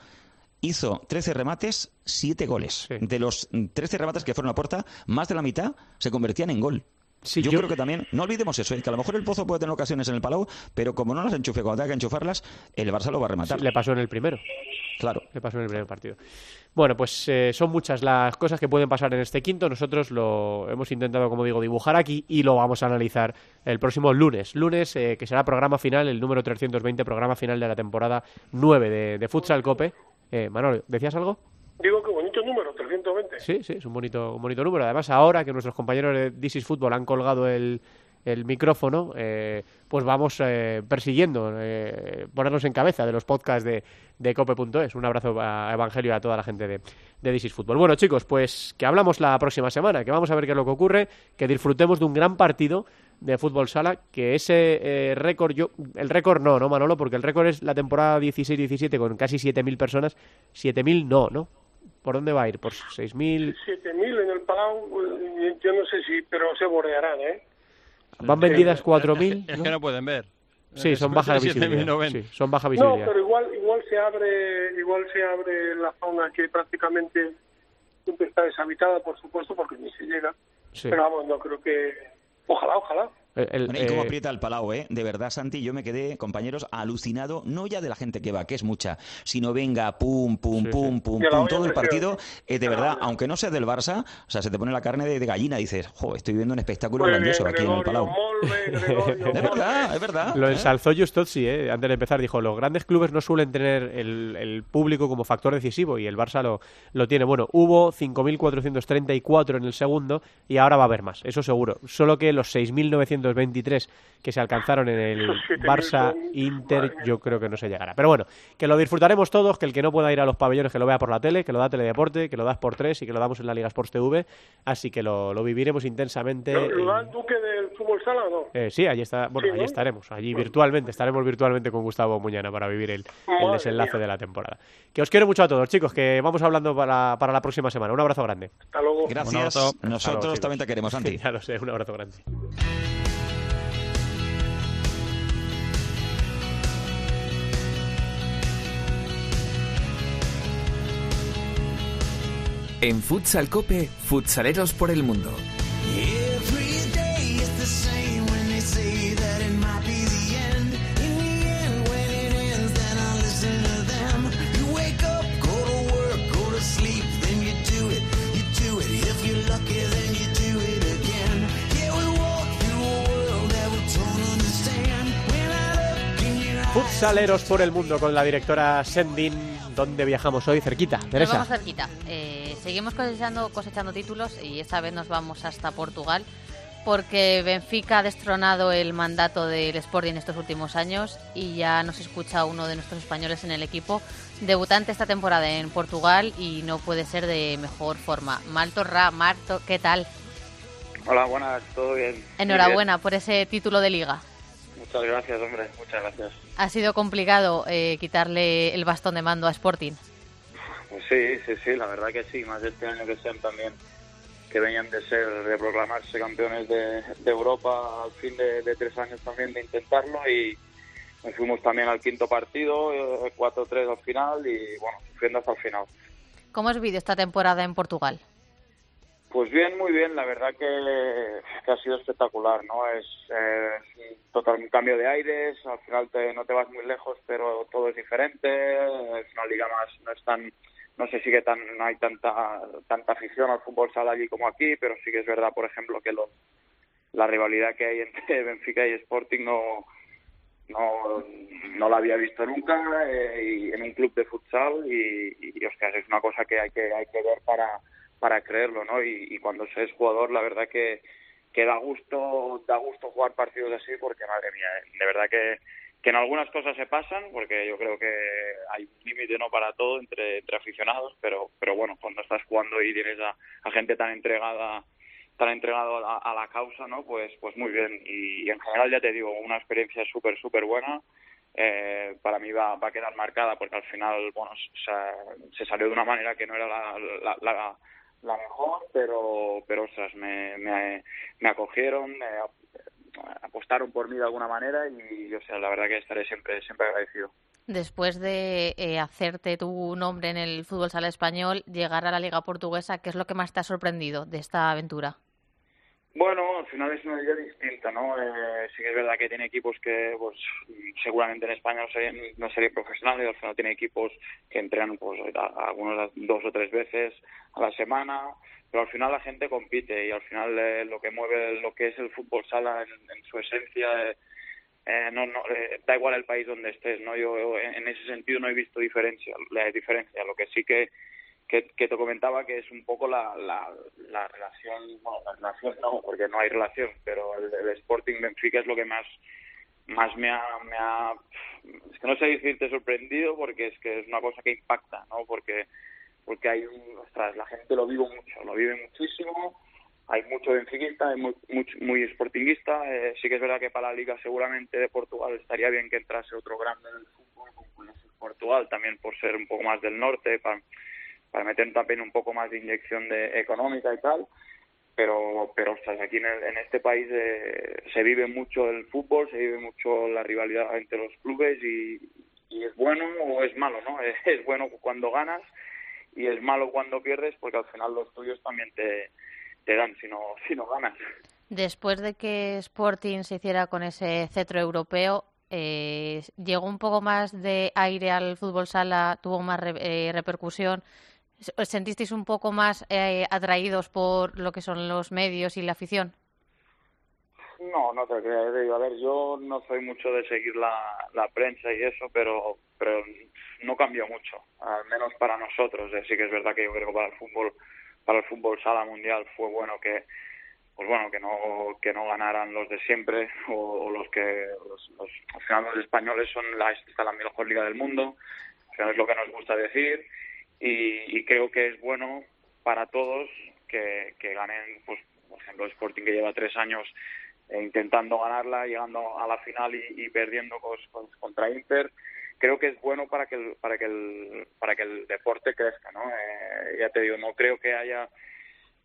Hizo 13 remates, 7 goles. Sí. De los 13 remates que fueron a puerta, más de la mitad se convertían en gol. Sí, yo, yo- creo que también, no olvidemos eso, ¿eh? que a lo mejor el Pozo puede tener ocasiones en el Palau, pero como no las enchufe cuando tenga que enchufarlas, el Barça lo va a rematar. Sí, le pasó en el primero. Claro. Le pasó en el primer partido. Bueno, pues eh, son muchas las cosas que pueden pasar en este quinto. Nosotros lo hemos intentado, como digo, dibujar aquí y lo vamos a analizar el próximo lunes. Lunes, eh, que será programa final, el número 320, programa final de la temporada 9 de, de Futsal Cope. Eh, Manolo, ¿decías algo? Digo que bonito número, 320. Sí, sí, es un bonito, un bonito número. Además, ahora que nuestros compañeros de This is Football han colgado el, el micrófono, eh, pues vamos eh, persiguiendo, eh, ponernos en cabeza de los podcasts de, de cope.es. Un abrazo a Evangelio y a toda la gente de, de This is Football. Bueno, chicos, pues que hablamos la próxima semana, que vamos a ver qué es lo que ocurre, que disfrutemos de un gran partido de fútbol sala, que ese eh, récord, yo, el récord no, ¿no, Manolo? Porque el récord es la temporada 16-17 con casi 7.000 personas. 7.000 no, ¿no? ¿Por dónde va a ir? ¿Por 6.000? 7.000 en el Palau, eh, yo no sé si, pero se bordearán, ¿eh? ¿Van vendidas 4.000? Es que no pueden ver. Sí, son baja Después de 7.000 visibilidad. no. Sí, son baja No, visibilidad. pero igual, igual se abre, igual se abre la zona que prácticamente siempre está deshabitada, por supuesto, porque ni se llega. Sí. Pero vamos, no creo que, ojalá, ojalá. El- el- Bueno, y cómo eh, aprieta el Palau, ¿eh? De verdad, Santi, yo me quedé, compañeros, alucinado, no ya de la gente que va, que es mucha, sino venga, pum, pum, Sí, pum, sí. pum, pum, todo el partido. eh, de verdad, aunque no seas del Barça, o sea, se te pone la carne de, de gallina, dices, jo, estoy viviendo un espectáculo Muy bien, grandioso aquí en el Palau. Es verdad, es verdad. Lo ¿eh? ensalzó Justozzi, ¿eh? antes de empezar, dijo, los grandes clubes no suelen tener el, el público como factor decisivo y el Barça lo, lo tiene. Bueno, hubo 5.434 en el segundo y ahora va a haber más, eso seguro. Solo que los 6.923 que se alcanzaron en el [laughs] Esos 7.000 Barça son- Inter, madre mía. yo creo que no se llegará. Pero bueno, que lo disfrutaremos todos, que el que no pueda ir a los pabellones que lo vea por la tele, que lo da Teledeporte, que lo das por tres y que lo damos en la Liga Sports TV, así que lo, lo viviremos intensamente. ¿Lo, lo y- da el Duque del fútbol sala o no? eh, sí, allí está, bueno, Sí, allí ¿no? estaremos, allí virtualmente, estaremos virtualmente con Gustavo Muñana para vivir el, el Madre desenlace mía. de la temporada. Que os quiero mucho a todos, chicos, que vamos hablando para, para la próxima semana. Un abrazo grande. Hasta luego. Gracias. abrazo. Hasta luego, Nosotros también te queremos, Santi. [laughs] ya lo sé, un abrazo grande. En Futsal Cope, futsaleros por el mundo. Futsaleros por el mundo con la directora Sendin. ¿Dónde viajamos hoy? Cerquita. Nos Teresa. vamos cerquita. Eh, seguimos cosechando, cosechando títulos y esta vez nos vamos hasta Portugal porque Benfica ha destronado el mandato del Sporting estos últimos años y ya nos escucha uno de nuestros españoles en el equipo, debutante esta temporada en Portugal y no puede ser de mejor forma. Malto Ra, Marto, ¿qué tal? Hola, buenas, todo bien. Enhorabuena por ese título de liga. Muchas gracias, hombre, muchas gracias. Ha sido complicado eh, quitarle el bastón de mando a Sporting. Pues sí, sí, sí, la verdad que sí, más este año que sean también, que venían de ser, de proclamarse campeones de, de Europa al fin de, de tres años también de intentarlo y nos fuimos también al quinto partido, eh, 4-3 al final y bueno, sufriendo hasta el final. ¿Cómo has vivido esta temporada en Portugal? Pues bien, muy bien, la verdad que, ha sido espectacular, ¿no? Es, eh, un total cambio de aires, al final te, no te vas muy lejos, pero todo es diferente, es una liga más, no es tan, no se sigue tan, no hay tanta, tanta afición al fútbol sala allí como aquí, pero sí que es verdad, por ejemplo, que la rivalidad que hay entre [laughs] Benfica y Sporting no, no, no la había visto nunca eh, y en un club de futsal y, y, hostias, es una cosa que hay que, hay que ver para para creerlo, ¿no? Y, cuando se es jugador, la verdad que, que da gusto da gusto jugar partidos así porque, madre mía, de verdad que, que en algunas cosas se pasan, porque yo creo que hay un límite no para todo entre, entre aficionados, pero pero bueno, cuando estás jugando y tienes a, a gente tan entregada tan entregado a, a, la causa, ¿no? Pues pues muy bien. Y, en general, ya te digo, una experiencia súper, súper buena. Eh, para mí va, va a quedar marcada porque al final, bueno, se, salió de una manera que no era la, la la mejor, pero, pero ostras, me, me, acogieron, me apostaron por mí de alguna manera y, o sea, la verdad que estaré siempre, siempre agradecido. Después de eh, hacerte tu nombre en el fútbol sala español, llegar a la Liga Portuguesa, ¿qué es lo que más te ha sorprendido de esta aventura? Bueno, al final es una liga distinta, ¿no? Eh, sí que es verdad que tiene equipos que, pues, seguramente en España no serían, no profesionales, al final tiene equipos que entrenan, pues, algunos dos o tres veces a la semana, pero al final la gente compite y al final eh, lo que mueve lo que es el fútbol sala en, su esencia, eh, no, no, da igual el país donde estés, ¿no? Yo en, en ese sentido no he visto diferencia, la diferencia, lo que sí que que, que te comentaba que es un poco la, la, la relación, bueno, la relación no, porque no hay relación, pero el, Sporting Benfica es lo que más más me ha, me ha, es que no sé decirte sorprendido porque es que es una cosa que impacta, ¿no? Porque porque hay un, ostras, la gente lo vive mucho, lo vive muchísimo, hay mucho benfiquista, hay muy, mucho- muy sportinguista, eh, sí que es verdad que para la liga seguramente de Portugal estaría bien que entrase otro grande del fútbol, como Portugal, también por ser un poco más del norte, para, para meter también un poco más de inyección de, económica y tal, pero pero ostras, aquí en, el- en este país eh, se vive mucho el fútbol, se vive mucho la rivalidad entre los clubes y, es bueno o es malo, ¿no? Es, [laughs] es bueno cuando ganas y es malo cuando pierdes porque al final los tuyos también te, te dan si no, [laughs] si no ganas. Después de que Sporting se hiciera con ese cetro europeo, eh, llegó un poco más de aire al fútbol sala, tuvo más re- eh, repercusión. ¿Os sentisteis un poco más eh, atraídos por lo que son los medios y la afición? No, no te creas. A ver, yo no soy mucho de seguir la, prensa y eso, pero, pero no cambió mucho, al menos para nosotros. Eh, Sí que es verdad que yo creo que para el fútbol, para el fútbol sala mundial fue bueno que, pues bueno, que no que no ganaran los de siempre o, los que los, los, al final los españoles son la la mejor liga del mundo, es lo que nos gusta decir y, y creo que es bueno para todos que, que ganen, pues por ejemplo Sporting que lleva tres años eh, intentando ganarla, llegando a la final y, perdiendo cos- contra Inter. Creo que es bueno para que el, para que el, para que el deporte crezca, ¿no? Eh, ya te digo, no creo que haya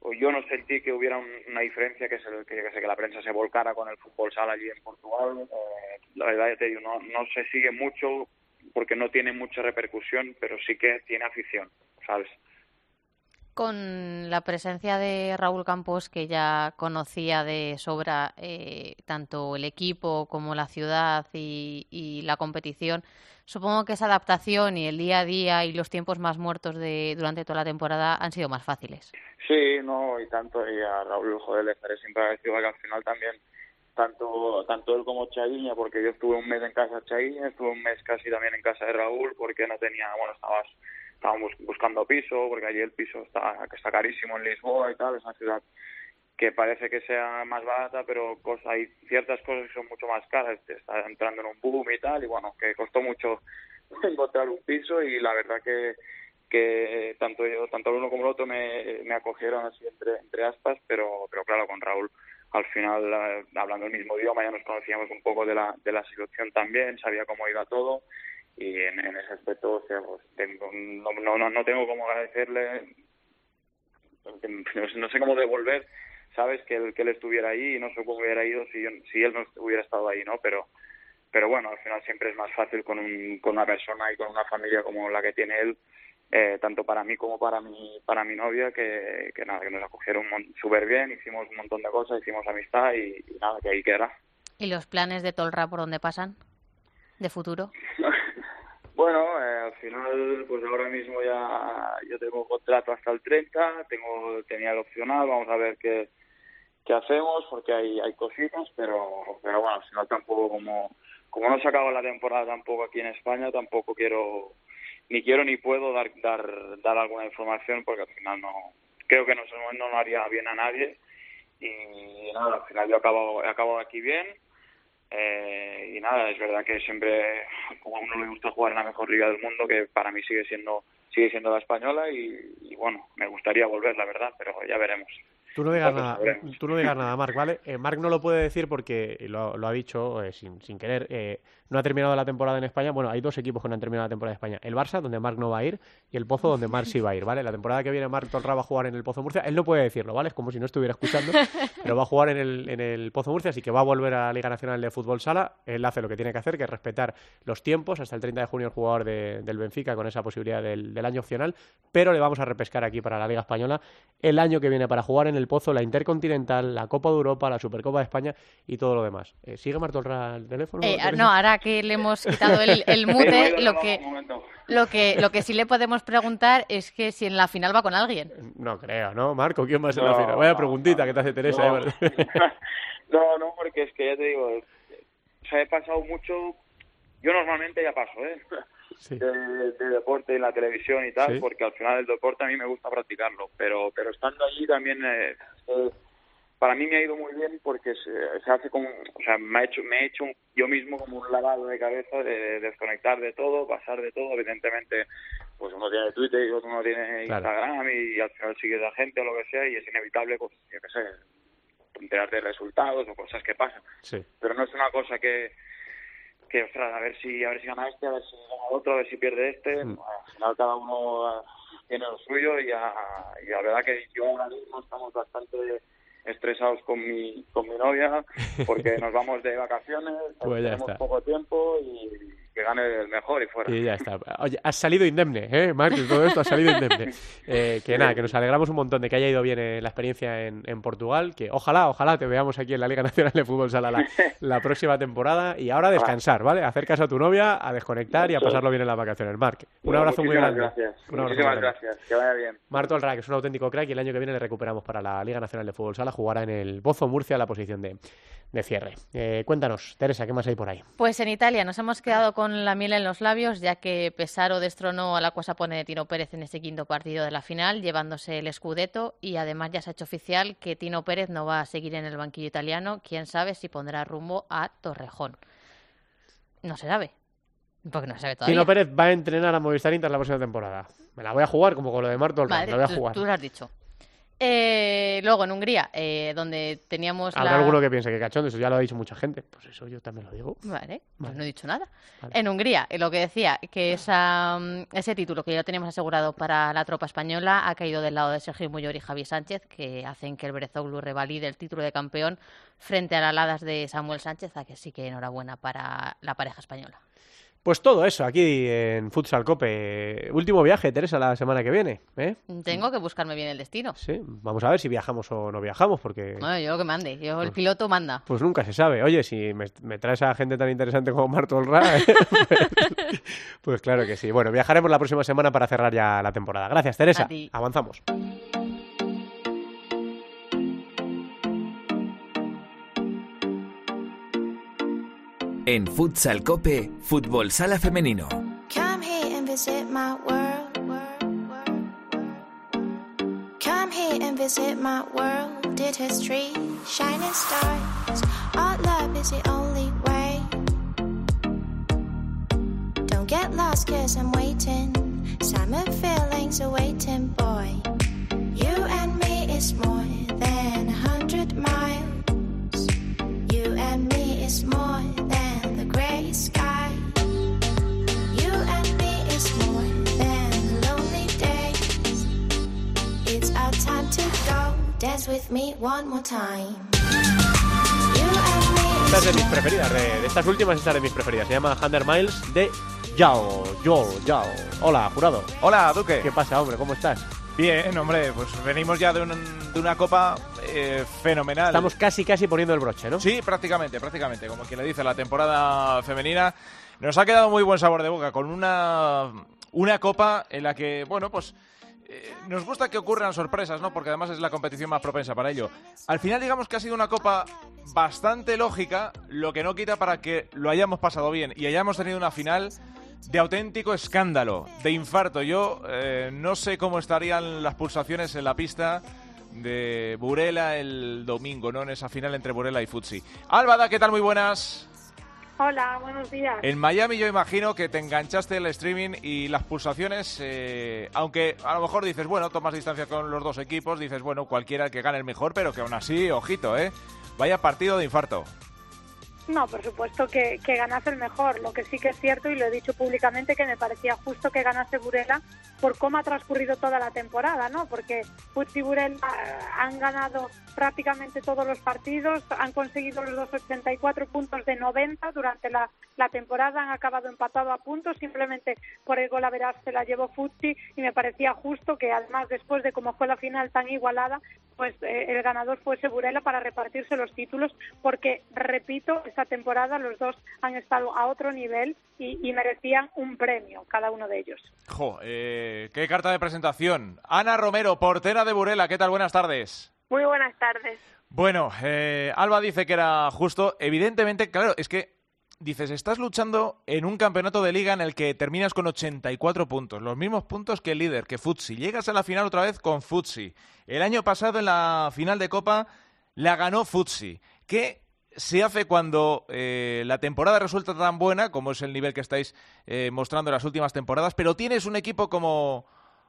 o yo no sentí que hubiera un- una diferencia que, se, que, sé, que la prensa se volcara con el fútbol sala allí en Portugal. Eh, la verdad, ya te digo, no, no se sigue mucho porque no tiene mucha repercusión, pero sí que tiene afición, ¿sabes? Con la presencia de Raúl Campos, que ya conocía de sobra eh, tanto el equipo como la ciudad y, y la competición, supongo que esa adaptación y el día a día y los tiempos más muertos de, durante toda la temporada han sido más fáciles. Sí, no, y tanto, y a Raúl, joder, le estaré siempre agradecido que al final también, tanto tanto él como Chaguiña, porque yo estuve un mes en casa de Chaguiña, estuve un mes casi también en casa de Raúl, porque no tenía, bueno, estabas, estábamos buscando piso, porque allí el piso está, está carísimo en Lisboa y tal, es una ciudad que parece que sea más barata, pero cos- hay ciertas cosas que son mucho más caras, está entrando en un boom y tal, y bueno, que costó mucho [laughs] encontrar un piso y la verdad que que tanto yo, tanto el uno como el otro me, me acogieron así entre, entre aspas, pero, pero claro, con Raúl al final, eh, hablando el mismo idioma, ya nos conocíamos un poco de la, de la situación también, sabía cómo iba todo y en, ese aspecto o sea, pues, tengo, no, no, no, tengo cómo agradecerle, [laughs] no sé- no sé cómo devolver, sabes, que él, que él estuviera ahí y no sé cómo hubiera ido si, yo- si él no hubiera estado ahí, ¿no? Pero, pero bueno, al final siempre es más fácil con, un, con una persona y con una familia como la que tiene él, eh, tanto para mí como para mi, para mi novia, que, que nada, que nos acogieron súper bien, hicimos un montón de cosas, hicimos amistad y, y nada, que ahí quedará. ¿Y los planes de Tolra por dónde pasan? ¿De futuro? [laughs] Bueno, eh, al final, pues ahora mismo ya yo tengo contrato hasta el 30, tengo tenía el opcional, vamos a ver qué, qué hacemos, porque hay, hay cositas, pero, pero bueno, al final tampoco como, como no se acaba la temporada tampoco aquí en España, tampoco quiero, ni quiero ni puedo dar, dar, dar alguna información, porque al final no, creo que no, se- no lo haría bien a nadie, y nada, al final yo acabo, he acabado aquí bien, eh, y nada, es verdad que siempre, como a uno le gusta jugar en la mejor liga del mundo, que para mí sigue siendo sigue siendo la española y, y bueno, me gustaría volver, la verdad, pero ya veremos. Tú no digas nada, tú no digas nada, Marc, ¿vale? Eh, Marc no lo puede decir porque lo, lo ha dicho eh, sin, sin querer. eh, no ha terminado la temporada en España. Bueno, hay dos equipos que no han terminado la temporada en España. El Barça, donde Marc no va a ir, y el Pozo, donde Marc sí va a ir, ¿vale? La temporada que viene Marc Torra va a jugar en el Pozo Murcia. Él no puede decirlo, ¿vale? Es como si no estuviera escuchando, [laughs] pero va a jugar en el, en el Pozo Murcia, así que va a volver a la Liga Nacional de Fútbol Sala. Él hace lo que tiene que hacer, que es respetar los tiempos. Hasta el 30 de junio el jugador de- del Benfica con esa posibilidad del, del año opcional, pero le vamos a repescar aquí para la Liga Española el año que viene para jugar en el Pozo, la Intercontinental, la Copa de Europa, la Supercopa de España y todo lo demás. Eh, ¿Sigue Marc Torra el teléfono? Eh, no, ahora que le hemos quitado el, el [laughs] mute, lo que, lo, que, lo que sí le podemos preguntar es que si en la final va con alguien. No creo, ¿no? Marco, ¿quién más en la No, final? Vaya no, preguntita que te hace Teresa. No. ¿eh? ¿verdad? [laughs] No, no, porque es que ya te digo, o sea, he pasado mucho, yo normalmente ya paso, ¿eh? Sí. de, de deporte en la televisión y tal, Sí. porque al final el deporte a mí me gusta practicarlo, pero pero estando allí también eh, eh, para mí me ha ido muy bien porque se, se hace como, o sea, me ha hecho me he hecho un- yo mismo como un lavado de cabeza de, de desconectar de todo, pasar de todo, evidentemente pues uno tiene Twitter y otro uno tiene Claro. Instagram y, al final sigues a gente o lo que sea y es inevitable pues yo qué sé enterarte de resultados o cosas que pasan Sí. pero no es una cosa que que ostras a ver si a ver si gana este a ver si gana otro a ver si pierde este. Al final cada uno ah, tiene lo suyo y, a- y la verdad que yo ahora mismo estamos bastante estresados con mi con mi novia porque [laughs] nos vamos de vacaciones Pues tenemos poco tiempo y que gane el mejor y fuera Y ya está. Oye, has salido indemne, ¿eh, Marc? De todo esto has salido indemne. Eh, que nada, que nos alegramos un montón de que haya ido bien eh, la experiencia en, en Portugal. Que ojalá, ojalá te veamos aquí en la Liga Nacional de Fútbol Sala la, [laughs] la próxima temporada. Y ahora a descansar, ¿vale? A hacer caso a tu novia, a desconectar y a pasarlo bien en las vacaciones. Marc, un Bueno, abrazo muy grande. gracias Un abrazo muy muchísimas grande. gracias que vaya bien Marto Olra, que es un auténtico crack y el año que viene le recuperamos para la Liga Nacional de Fútbol Sala, jugará en el Bozo Murcia la posición de, de cierre. Eh, cuéntanos, Teresa, ¿qué más hay por ahí? Pues en Italia nos hemos quedado con la miel en los labios, ya que Pesaro destronó a la Cuasapone de Tino Pérez en ese quinto partido de la final, llevándose el Scudetto, y además ya se ha hecho oficial que Tino Pérez no va a seguir en el banquillo italiano, quién sabe si pondrá rumbo a Torrejón. No se sabe, porque no se sabe todavía. Tino Pérez va a entrenar a Movistar Inter la próxima temporada. Me la voy a jugar como con lo de Marto la voy a tú- jugar. tú lo has dicho. Eh, luego en Hungría, eh, donde teníamos Habrá la... alguno que piense que cachondo, eso ya lo ha dicho mucha gente. Pues eso yo también lo digo. Vale, pues no he dicho nada. Vale. En Hungría, eh, lo que decía, que esa, mm, ese título que ya teníamos asegurado para la tropa española ha caído del lado de Sergio Muyor y Javi Sánchez, que hacen que el Berezoglu revalide el título de campeón frente a las aladas de Samuel Sánchez, a que sí que enhorabuena para la pareja española. Pues todo eso aquí en Futsal Cope. Último viaje, Teresa, la semana que viene. ¿eh? Tengo que buscarme bien el destino. Sí, vamos a ver si viajamos o no viajamos, porque Bueno, yo lo que mande, yo el Pues- piloto manda. pues nunca se sabe. Oye, si me, me traes a gente tan interesante como Marto Olra, ¿eh? [laughs] pues claro que sí. Bueno, viajaremos la próxima semana para cerrar ya la temporada. Gracias, Teresa. Avanzamos. En Futsal Cope, Fútbol Sala Femenino. Come here and visit my world. Come here and visit my world. Did history, shining stars. Our love is the only way. Don't get lost, cause I'm waiting. Summer feelings are waiting, boy. You and me is more than a hundred miles. You and me is more Esta es de is mis more preferidas, de, de estas últimas esta es de mis preferidas. Se llama 100 Miles de Yao, Yao, Yao. Hola, jurado. Hola, Duque. ¿Qué pasa, hombre? ¿Cómo estás? Bien, hombre, pues venimos ya de, un- de una copa eh, fenomenal. Estamos casi, casi poniendo el broche, ¿no? Sí, prácticamente, prácticamente. Como quien le dice, la temporada femenina nos ha quedado muy buen sabor de boca con una, una copa en la que, bueno, pues eh, nos gusta que ocurran sorpresas, ¿no? Porque además es la competición más propensa para ello. Al final, digamos que ha sido una copa bastante lógica, lo que no quita para que lo hayamos pasado bien y hayamos tenido una final de auténtico escándalo, de infarto. Yo eh, no sé cómo estarían las pulsaciones en la pista de Burela el domingo, ¿no? En esa final entre Burela y Futsi. Álvada, ¿qué tal? Muy buenas. Hola, buenos días. En Miami yo imagino que te enganchaste el streaming y las pulsaciones, eh, aunque a lo mejor dices, bueno, tomas distancia con los dos equipos, dices, bueno, cualquiera que gane el mejor, pero que aún así, ojito, ¿eh? Vaya partido de infarto. No, por supuesto que, que ganase el mejor. Lo que sí que es cierto, y lo he dicho públicamente, que me parecía justo que ganase Burela por cómo ha transcurrido toda la temporada, ¿no? Porque Futs y Burela eh, han ganado prácticamente todos los partidos, han conseguido los dos 84 puntos de 90 durante la, la temporada, han acabado empatado a puntos, simplemente por el gol a veraz se la llevó Futsi y me parecía justo que además después de cómo fue la final tan igualada, pues eh, el ganador fuese Burela para repartirse los títulos, porque repito, esta temporada los dos han estado a otro nivel y, y merecían un premio cada uno de ellos. Jo, eh, qué carta de presentación. Ana Romero, portera de Burela, ¿qué tal? Buenas tardes. Muy buenas tardes. Bueno, eh, Alba dice que era justo. Evidentemente, claro, es que dices, estás luchando en un campeonato de liga en el que terminas con 84 puntos, los mismos puntos que el líder, que Futsi. Llegas a la final otra vez con Futsi. El año pasado en la final de Copa la ganó Futsi. ¿Qué se hace cuando eh, la temporada resulta tan buena, como es el nivel que estáis eh, mostrando en las últimas temporadas, pero tienes un equipo como,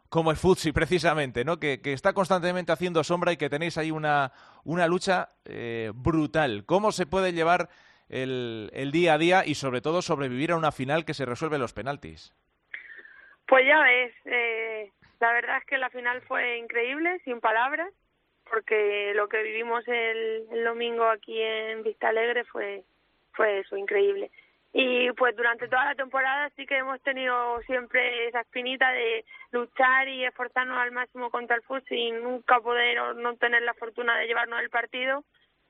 como el Futsi, [laughs] precisamente, ¿no? Que, que, está constantemente haciendo sombra y que tenéis ahí una, una lucha eh, brutal. ¿Cómo se puede llevar el, el, día a día y, sobre todo, sobrevivir a una final que se resuelve en los penaltis? Pues ya ves, eh, la verdad es que la final fue increíble, sin palabras, porque lo que vivimos el, el domingo aquí en Vista Alegre fue, fue eso, increíble. Y pues durante toda la temporada sí que hemos tenido siempre esa espinita de luchar y esforzarnos al máximo contra el FUS sin nunca poder o no tener la fortuna de llevarnos el partido.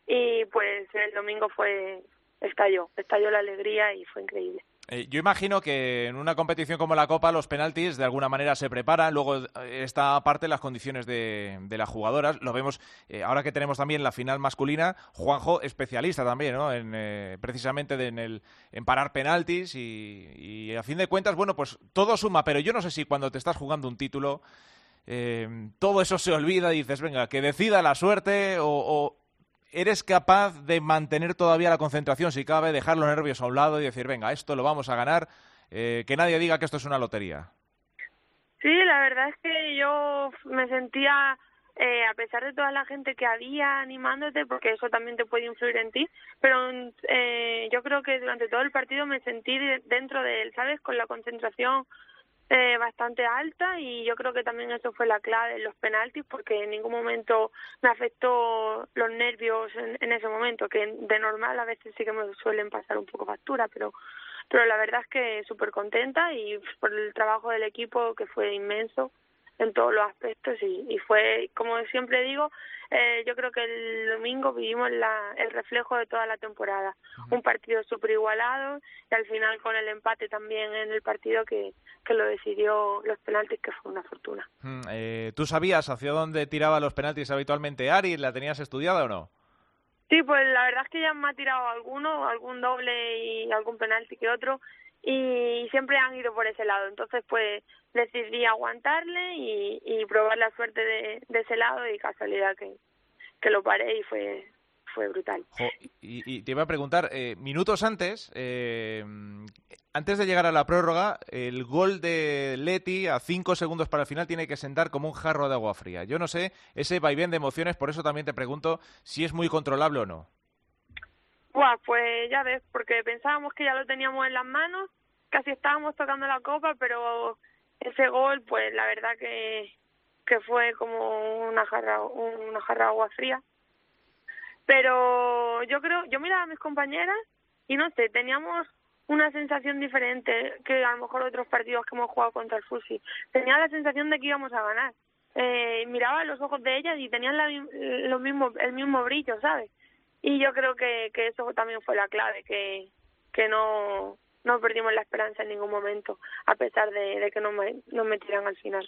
Y pues el domingo fue estalló, estalló la alegría y fue increíble. Eh, yo imagino que en una competición como la Copa los penaltis de alguna manera se preparan, luego eh, está aparte las condiciones de, de las jugadoras, lo vemos eh, ahora que tenemos también la final masculina, Juanjo especialista también, ¿no? En, eh, precisamente en, el, en parar penaltis y, y, a fin de cuentas, bueno, pues todo suma, pero yo no sé si cuando te estás jugando un título todo eso se olvida y dices, venga, que decida la suerte o ¿Eres capaz de mantener todavía la concentración, si cabe, dejar los nervios a un lado y decir, venga, esto lo vamos a ganar, eh, que nadie diga que esto es una lotería? Sí, la verdad es que yo me sentía, eh, a pesar de toda la gente que había animándote, porque eso también te puede influir en ti, pero eh, yo creo que durante todo el partido me sentí dentro de él, ¿sabes? Con la concentración eh, bastante alta y yo creo que también eso fue la clave en los penaltis porque en ningún momento me afectó los nervios en, en ese momento que de normal a veces sí que me suelen pasar un poco factura pero pero la verdad es que súper contenta y por el trabajo del equipo que fue inmenso en todos los aspectos y, y fue como siempre digo eh, yo creo que el domingo vivimos la, el reflejo de toda la temporada. Un partido súper igualado y al final con el empate también en el partido que, que lo decidió los penaltis, que fue una fortuna. Eh, ¿Tú sabías hacia dónde tiraba los penaltis habitualmente Ari? ¿La tenías estudiada o no? Sí, pues la verdad es que ya me ha tirado alguno, algún doble y algún penalti que otro y siempre han ido por ese lado. Entonces, pues decidí aguantarle y, probar la suerte de, ese lado y casualidad que, que lo paré y fue fue brutal. Y, te iba a preguntar, eh, minutos antes, eh, antes de llegar a la prórroga, el gol de Leti a cinco segundos para el final tiene que sentar como un jarro de agua fría. Yo no sé, ese vaivén de emociones, por eso también te pregunto si es muy controlable o no. Buah, pues ya ves, porque pensábamos que ya lo teníamos en las manos, casi estábamos tocando la copa, pero ese gol, pues la verdad que, que fue como una jarra, una jarra agua fría. Pero yo creo, yo miraba a mis compañeras y no sé, teníamos una sensación diferente que a lo mejor otros partidos que hemos jugado contra el Fusi. Tenía la sensación de que íbamos a ganar. Eh, miraba los ojos de ellas y tenían la, lo mismo, el mismo brillo, ¿sabes? Y yo creo que, que eso también fue la clave, que, que no, no perdimos la esperanza en ningún momento, a pesar de, que no me, nos metieran al final.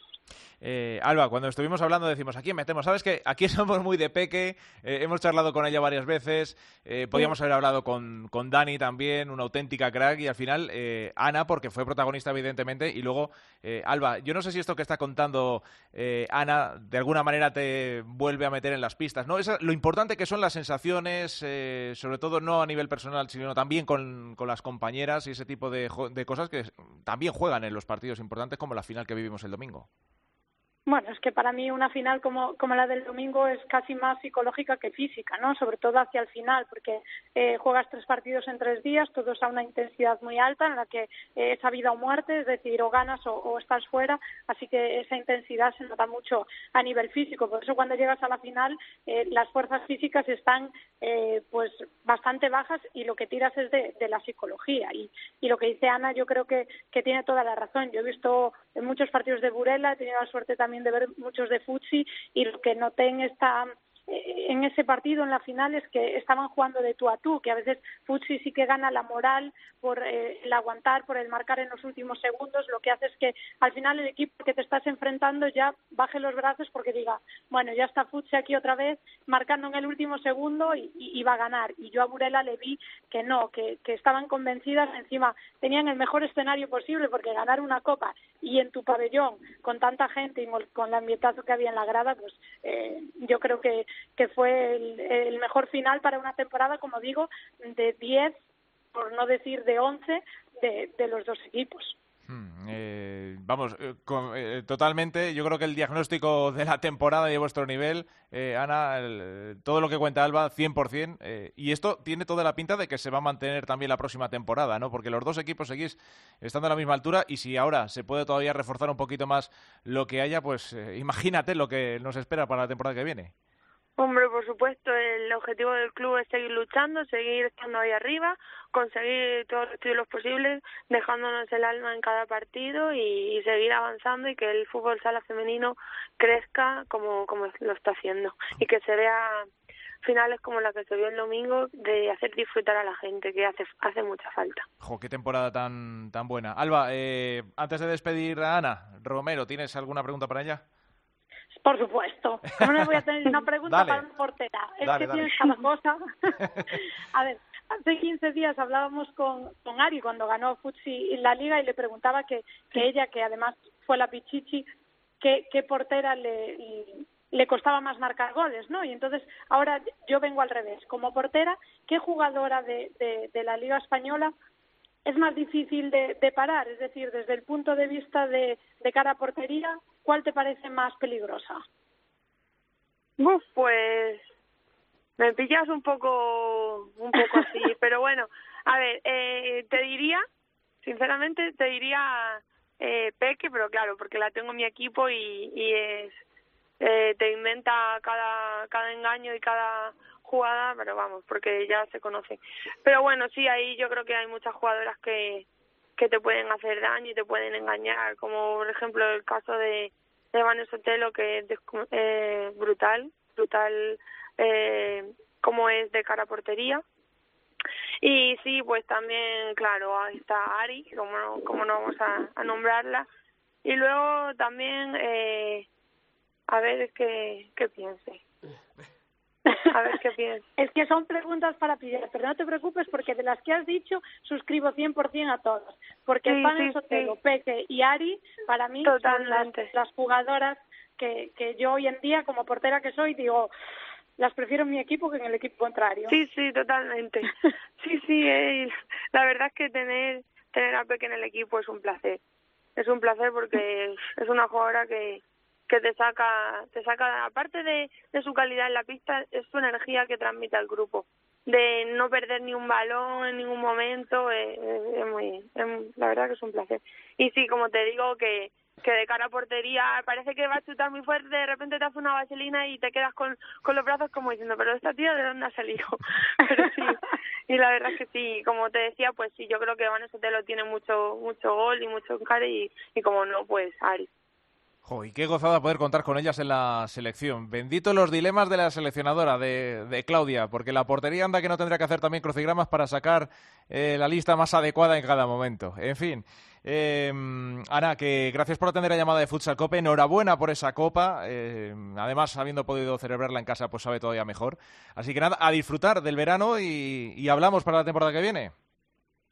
Eh, Alba, cuando estuvimos hablando decimos, ¿a quién metemos? ¿Sabes que Aquí [laughs] somos muy de peque, eh, hemos charlado con ella varias veces, eh, podíamos haber hablado con, con Dani también, una auténtica crack, y al final eh, Ana, porque fue protagonista evidentemente, y luego Alba, yo no sé si esto que está contando Ana de alguna manera te vuelve a meter en las pistas, ¿no? Esa, lo importante que son las sensaciones, sobre todo no a nivel personal, sino también con, con las compañeras y ese tipo de, cosas que también juegan en los partidos importantes como la final que vivimos el domingo. Bueno, es que para mí una final como, como la del domingo es casi más psicológica que física, ¿no? Sobre todo hacia el final, porque eh, juegas tres partidos en tres días, todos a una intensidad muy alta, en la que eh, es a vida o muerte, es decir, o ganas o, o, estás fuera, así que esa intensidad se nota mucho a nivel físico. Por eso cuando llegas a la final, eh, las fuerzas físicas están eh, pues bastante bajas y lo que tiras es de, de la psicología. Y, y lo que dice Ana, yo creo que, que tiene toda la razón. Yo he visto en muchos partidos de Burela, he tenido la suerte también de ver muchos de Futsi y lo que noté en esta en ese partido, en la final, es que estaban jugando de tú a tú, que a veces Futsi sí que gana la moral por eh, el aguantar, por el marcar en los últimos segundos, lo que hace es que al final el equipo que te estás enfrentando ya baje los brazos porque diga, bueno, ya está Futsi aquí otra vez, marcando en el último segundo y, y- va a ganar. Y yo a Burela le vi que no, que, estaban convencidas, encima tenían el mejor escenario posible porque ganar una copa y en tu pabellón con tanta gente y con el ambientazo que había en la grada, pues eh, yo creo que, que fue el, mejor final para una temporada, como digo, de 10, por no decir de 11, de, de los dos equipos. Hmm, eh, vamos, eh, eh, totalmente. Yo creo que el diagnóstico de la temporada y de vuestro nivel, eh, Ana, todo lo que cuenta Alba, 100%. eh, y esto tiene toda la pinta de que se va a mantener también la próxima temporada, ¿no? Porque los dos equipos seguís estando a la misma altura y si ahora se puede todavía reforzar un poquito más lo que haya, pues imagínate lo que nos espera para la temporada que viene. Hombre, por supuesto, el objetivo del club es seguir luchando, seguir estando ahí arriba, conseguir todos los títulos posibles, dejándonos el alma en cada partido y, seguir avanzando y que el fútbol sala femenino crezca como, como lo está haciendo y que se vea finales como la que se vio el domingo de hacer disfrutar a la gente, que hace, hace mucha falta. Jo, qué temporada tan, tan buena. Alba, eh, antes de despedir a Ana, Romero, ¿tienes alguna pregunta para ella? Por supuesto. ¿Cómo no voy a tener una pregunta [laughs] Dale. para una portera? Es Dale, que dale. tienes cada cosa. [laughs] a ver, hace 15 días hablábamos con, con Ari cuando ganó Futsi en la liga y le preguntaba que, que ella, que además fue la Pichichi, qué, qué portera le, le costaba más marcar goles, ¿no? Y entonces ahora yo vengo al revés. Como portera, ¿qué jugadora de, de, de la liga española es más difícil de, de parar? Es decir, desde el punto de vista de, de cara a portería, ¿cuál te parece más peligrosa? Uf, pues me pillas un poco, un poco así, [laughs] pero bueno, a ver, eh, te diría, sinceramente, te diría eh, Peque, pero claro, porque la tengo en mi equipo y, y es, eh, te inventa cada, cada engaño y cada jugada, pero vamos, porque ya se conoce. Pero bueno, sí, ahí yo creo que hay muchas jugadoras que, que te pueden hacer daño y te pueden engañar, como por ejemplo el caso de, de Vanessa Sotelo, que es eh, brutal, brutal eh, como es de cara a portería. Y sí, pues también, claro, ahí está Ari, como no, como no vamos a, a nombrarla. Y luego también, eh, a ver qué, qué piense. [laughs] A ver qué piense. [laughs] Es que son preguntas para pillar, pero no te preocupes porque de las que has dicho suscribo 100% a todas. Porque Sí, Pan sí, Sotelo, sí. Peque y Ari, para mí son las, las jugadoras que, que yo hoy en día, como portera que soy, digo, las prefiero en mi equipo que en el equipo contrario. Sí, sí, totalmente. [laughs] Sí, sí, es, la verdad es que tener, tener a Peque en el equipo es un placer. Es un placer porque es una jugadora que, que te saca, te saca, aparte de, su calidad en la pista, es su energía que transmite al grupo. De no perder ni un balón en ningún momento, es, es- es muy, es- la verdad que es un placer. Y sí, como te digo, que, que de cara a portería parece que va a chutar muy fuerte, de repente te hace una vaselina y te quedas con, con los brazos como diciendo, pero esta tía de dónde ha salido. [laughs] pero sí, y la verdad es que sí, como te decía, pues sí, yo creo que Vanessa Telo tiene mucho mucho gol y mucho encare y, y como no, pues Ari. Jo, y qué gozada poder contar con ellas en la selección. Bendito los dilemas de la seleccionadora, de, Claudia, porque la portería anda que no tendrá que hacer también crucigramas para sacar eh, la lista más adecuada en cada momento. En fin, eh, Ana, que gracias por atender la llamada de Futsal Cope. Enhorabuena por esa copa. eh, además, habiendo podido celebrarla en casa, pues sabe todavía mejor. Así que nada, a disfrutar del verano y hablamos para la temporada que viene.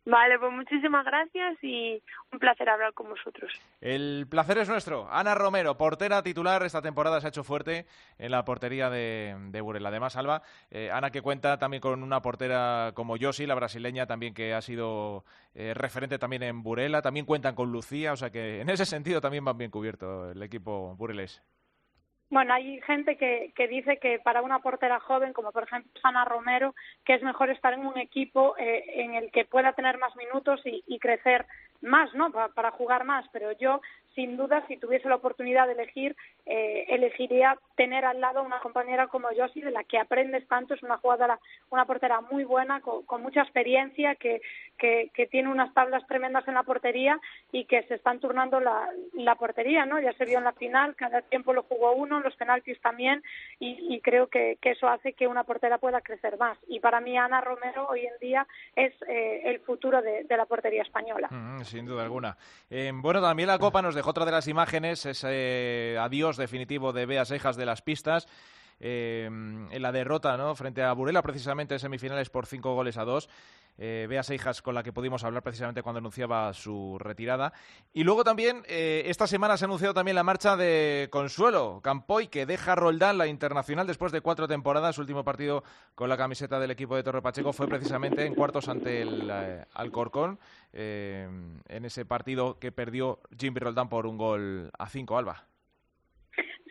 Vale, pues muchísimas gracias y un placer hablar con vosotros. El placer es nuestro. Ana Romero, portera titular, esta temporada se ha hecho fuerte en la portería de, de Burela. Además, Alba, eh, Ana que cuenta también con una portera como Josi, la brasileña, también que ha sido eh, referente también en Burela. También cuentan con Lucía, o sea que en ese sentido también van bien cubierto el equipo burelés. Bueno, hay gente que, que dice que para una portera joven, como por ejemplo Ana Romero, que es mejor estar en un equipo eh, en el que pueda tener más minutos y, crecer más, ¿no? Pa- para jugar más. Pero yo, sin duda, si tuviese la oportunidad de elegir, eh, elegiría tener al lado una compañera como Josie, de la que aprendes tanto. Es una jugadora, una portera muy buena, con, mucha experiencia, que, que, que tiene unas tablas tremendas en la portería y que se están turnando la, la portería, ¿no? Ya se vio en la final, cada tiempo lo jugó uno, los penaltis también, y, y creo que, que eso hace que una portera pueda crecer más. Y para mí, Ana Romero hoy en día es eh, el futuro de, la portería española. Mm, sin duda alguna. Eh, bueno, también la Copa nos dejó otra de las imágenes, ese adiós definitivo de Bea Seijas de las pistas. Eh, en la derrota ¿no? frente a Burela, precisamente en semifinales por cinco goles a dos. Eh, Bea Seijas, con la que pudimos hablar precisamente cuando anunciaba su retirada. Y luego también, eh, esta semana se ha anunciado también la marcha de Consuelo Campoy, que deja Roldán, la internacional, después de cuatro temporadas. Su último partido con la camiseta del equipo de Torre Pacheco fue precisamente en cuartos ante el eh, Alcorcón, eh, en ese partido que perdió Jimmy Roldán por un gol a cinco, Alba.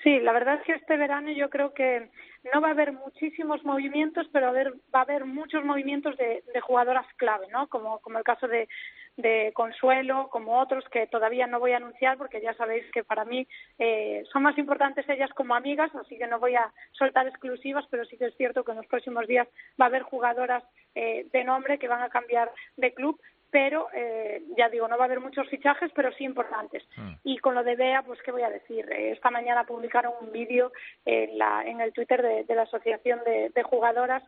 Sí, la verdad es que este verano yo creo que no va a haber muchísimos movimientos, pero va a haber muchos movimientos de, de jugadoras clave, ¿no? Como, como el caso de, de Consuelo, como otros que todavía no voy a anunciar porque ya sabéis que para mí eh, son más importantes ellas como amigas, así que no voy a soltar exclusivas, pero sí que es cierto que en los próximos días va a haber jugadoras eh, de nombre que van a cambiar de club pero eh, ya digo, no va a haber muchos fichajes, pero sí importantes. Y con lo de Bea, pues qué voy a decir, Eh, esta mañana publicaron un vídeo en, la, en el Twitter de, de la Asociación de, de Jugadoras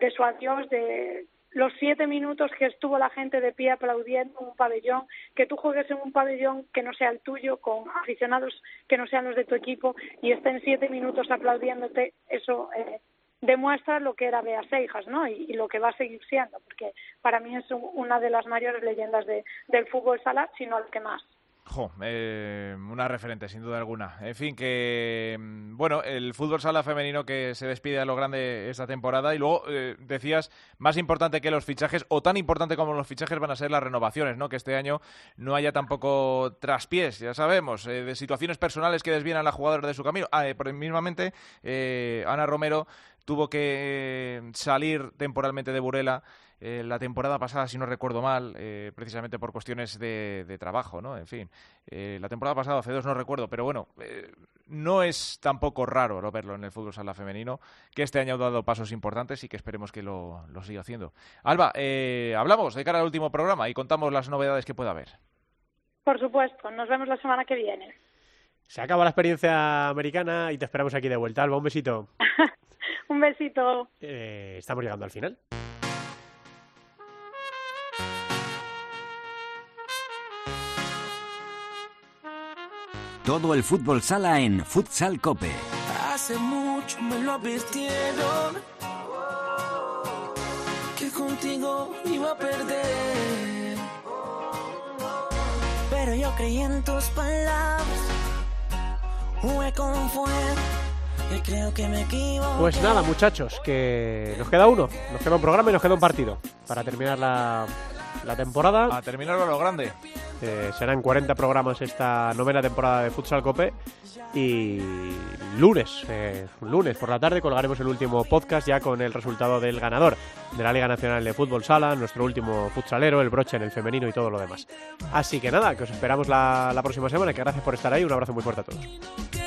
de su adiós, de los siete minutos que estuvo la gente de pie aplaudiendo en un pabellón, que tú juegues en un pabellón que no sea el tuyo, con aficionados que no sean los de tu equipo, y estén siete minutos aplaudiéndote, eso eh, demuestra lo que era Bea Seijas, ¿no? Y, lo que va a seguir siendo, porque para mí es un, una de las mayores leyendas de, del fútbol sala, sino el que más. Jo, eh, una referente, sin duda alguna. En fin, que bueno, el fútbol sala femenino que se despide a lo grande esta temporada y luego eh, decías, más importante que los fichajes o tan importante como los fichajes van a ser las renovaciones, ¿no? Que este año no haya tampoco traspiés, ya sabemos, eh, de situaciones personales que desvían a la jugadora de su camino. Ah, por mismamente, eh, Ana Romero tuvo que salir temporalmente de Burela eh, la temporada pasada, si no recuerdo mal, eh, precisamente por cuestiones de, de, trabajo, ¿no? En fin, eh, la temporada pasada, hace dos no recuerdo, pero bueno, eh, no es tampoco raro verlo en el fútbol sala femenino, que este año ha dado pasos importantes y que esperemos que lo, lo siga haciendo. Alba, eh, hablamos de cara al último programa y contamos las novedades que pueda haber. Por supuesto, nos vemos la semana que viene. Se acaba la experiencia americana y te esperamos aquí de vuelta. Alba, un besito. [laughs] [laughs] un besito. Eh, estamos llegando al final. Todo el fútbol sala en Futsal Cope. Hace mucho me lo advirtieron que contigo iba a perder. Pero yo creí en tus palabras, jugué con fuego Pues nada, muchachos, que nos queda uno, nos queda un programa y nos queda un partido para terminar la, la temporada. A terminarlo a lo grande. Eh, serán 40 programas esta novena temporada de Futsal Cope y lunes, eh, lunes por la tarde colgaremos el último podcast ya con el resultado del ganador de la Liga Nacional de Fútbol Sala, nuestro último futsalero, el broche en el femenino y todo lo demás. Así que nada, que os esperamos la, la próxima semana, que gracias por estar ahí, un abrazo muy fuerte a todos.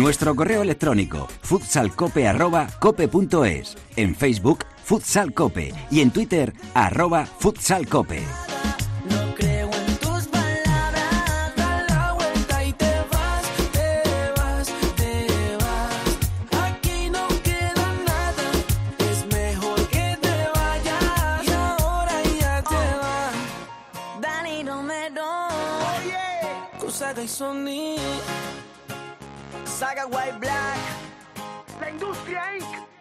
Nuestro correo electrónico futsalcope.cope.es En Facebook, Futsal Cope. Y en Twitter, arroba Futsal Cope. No Saga White Black, La industria Inc.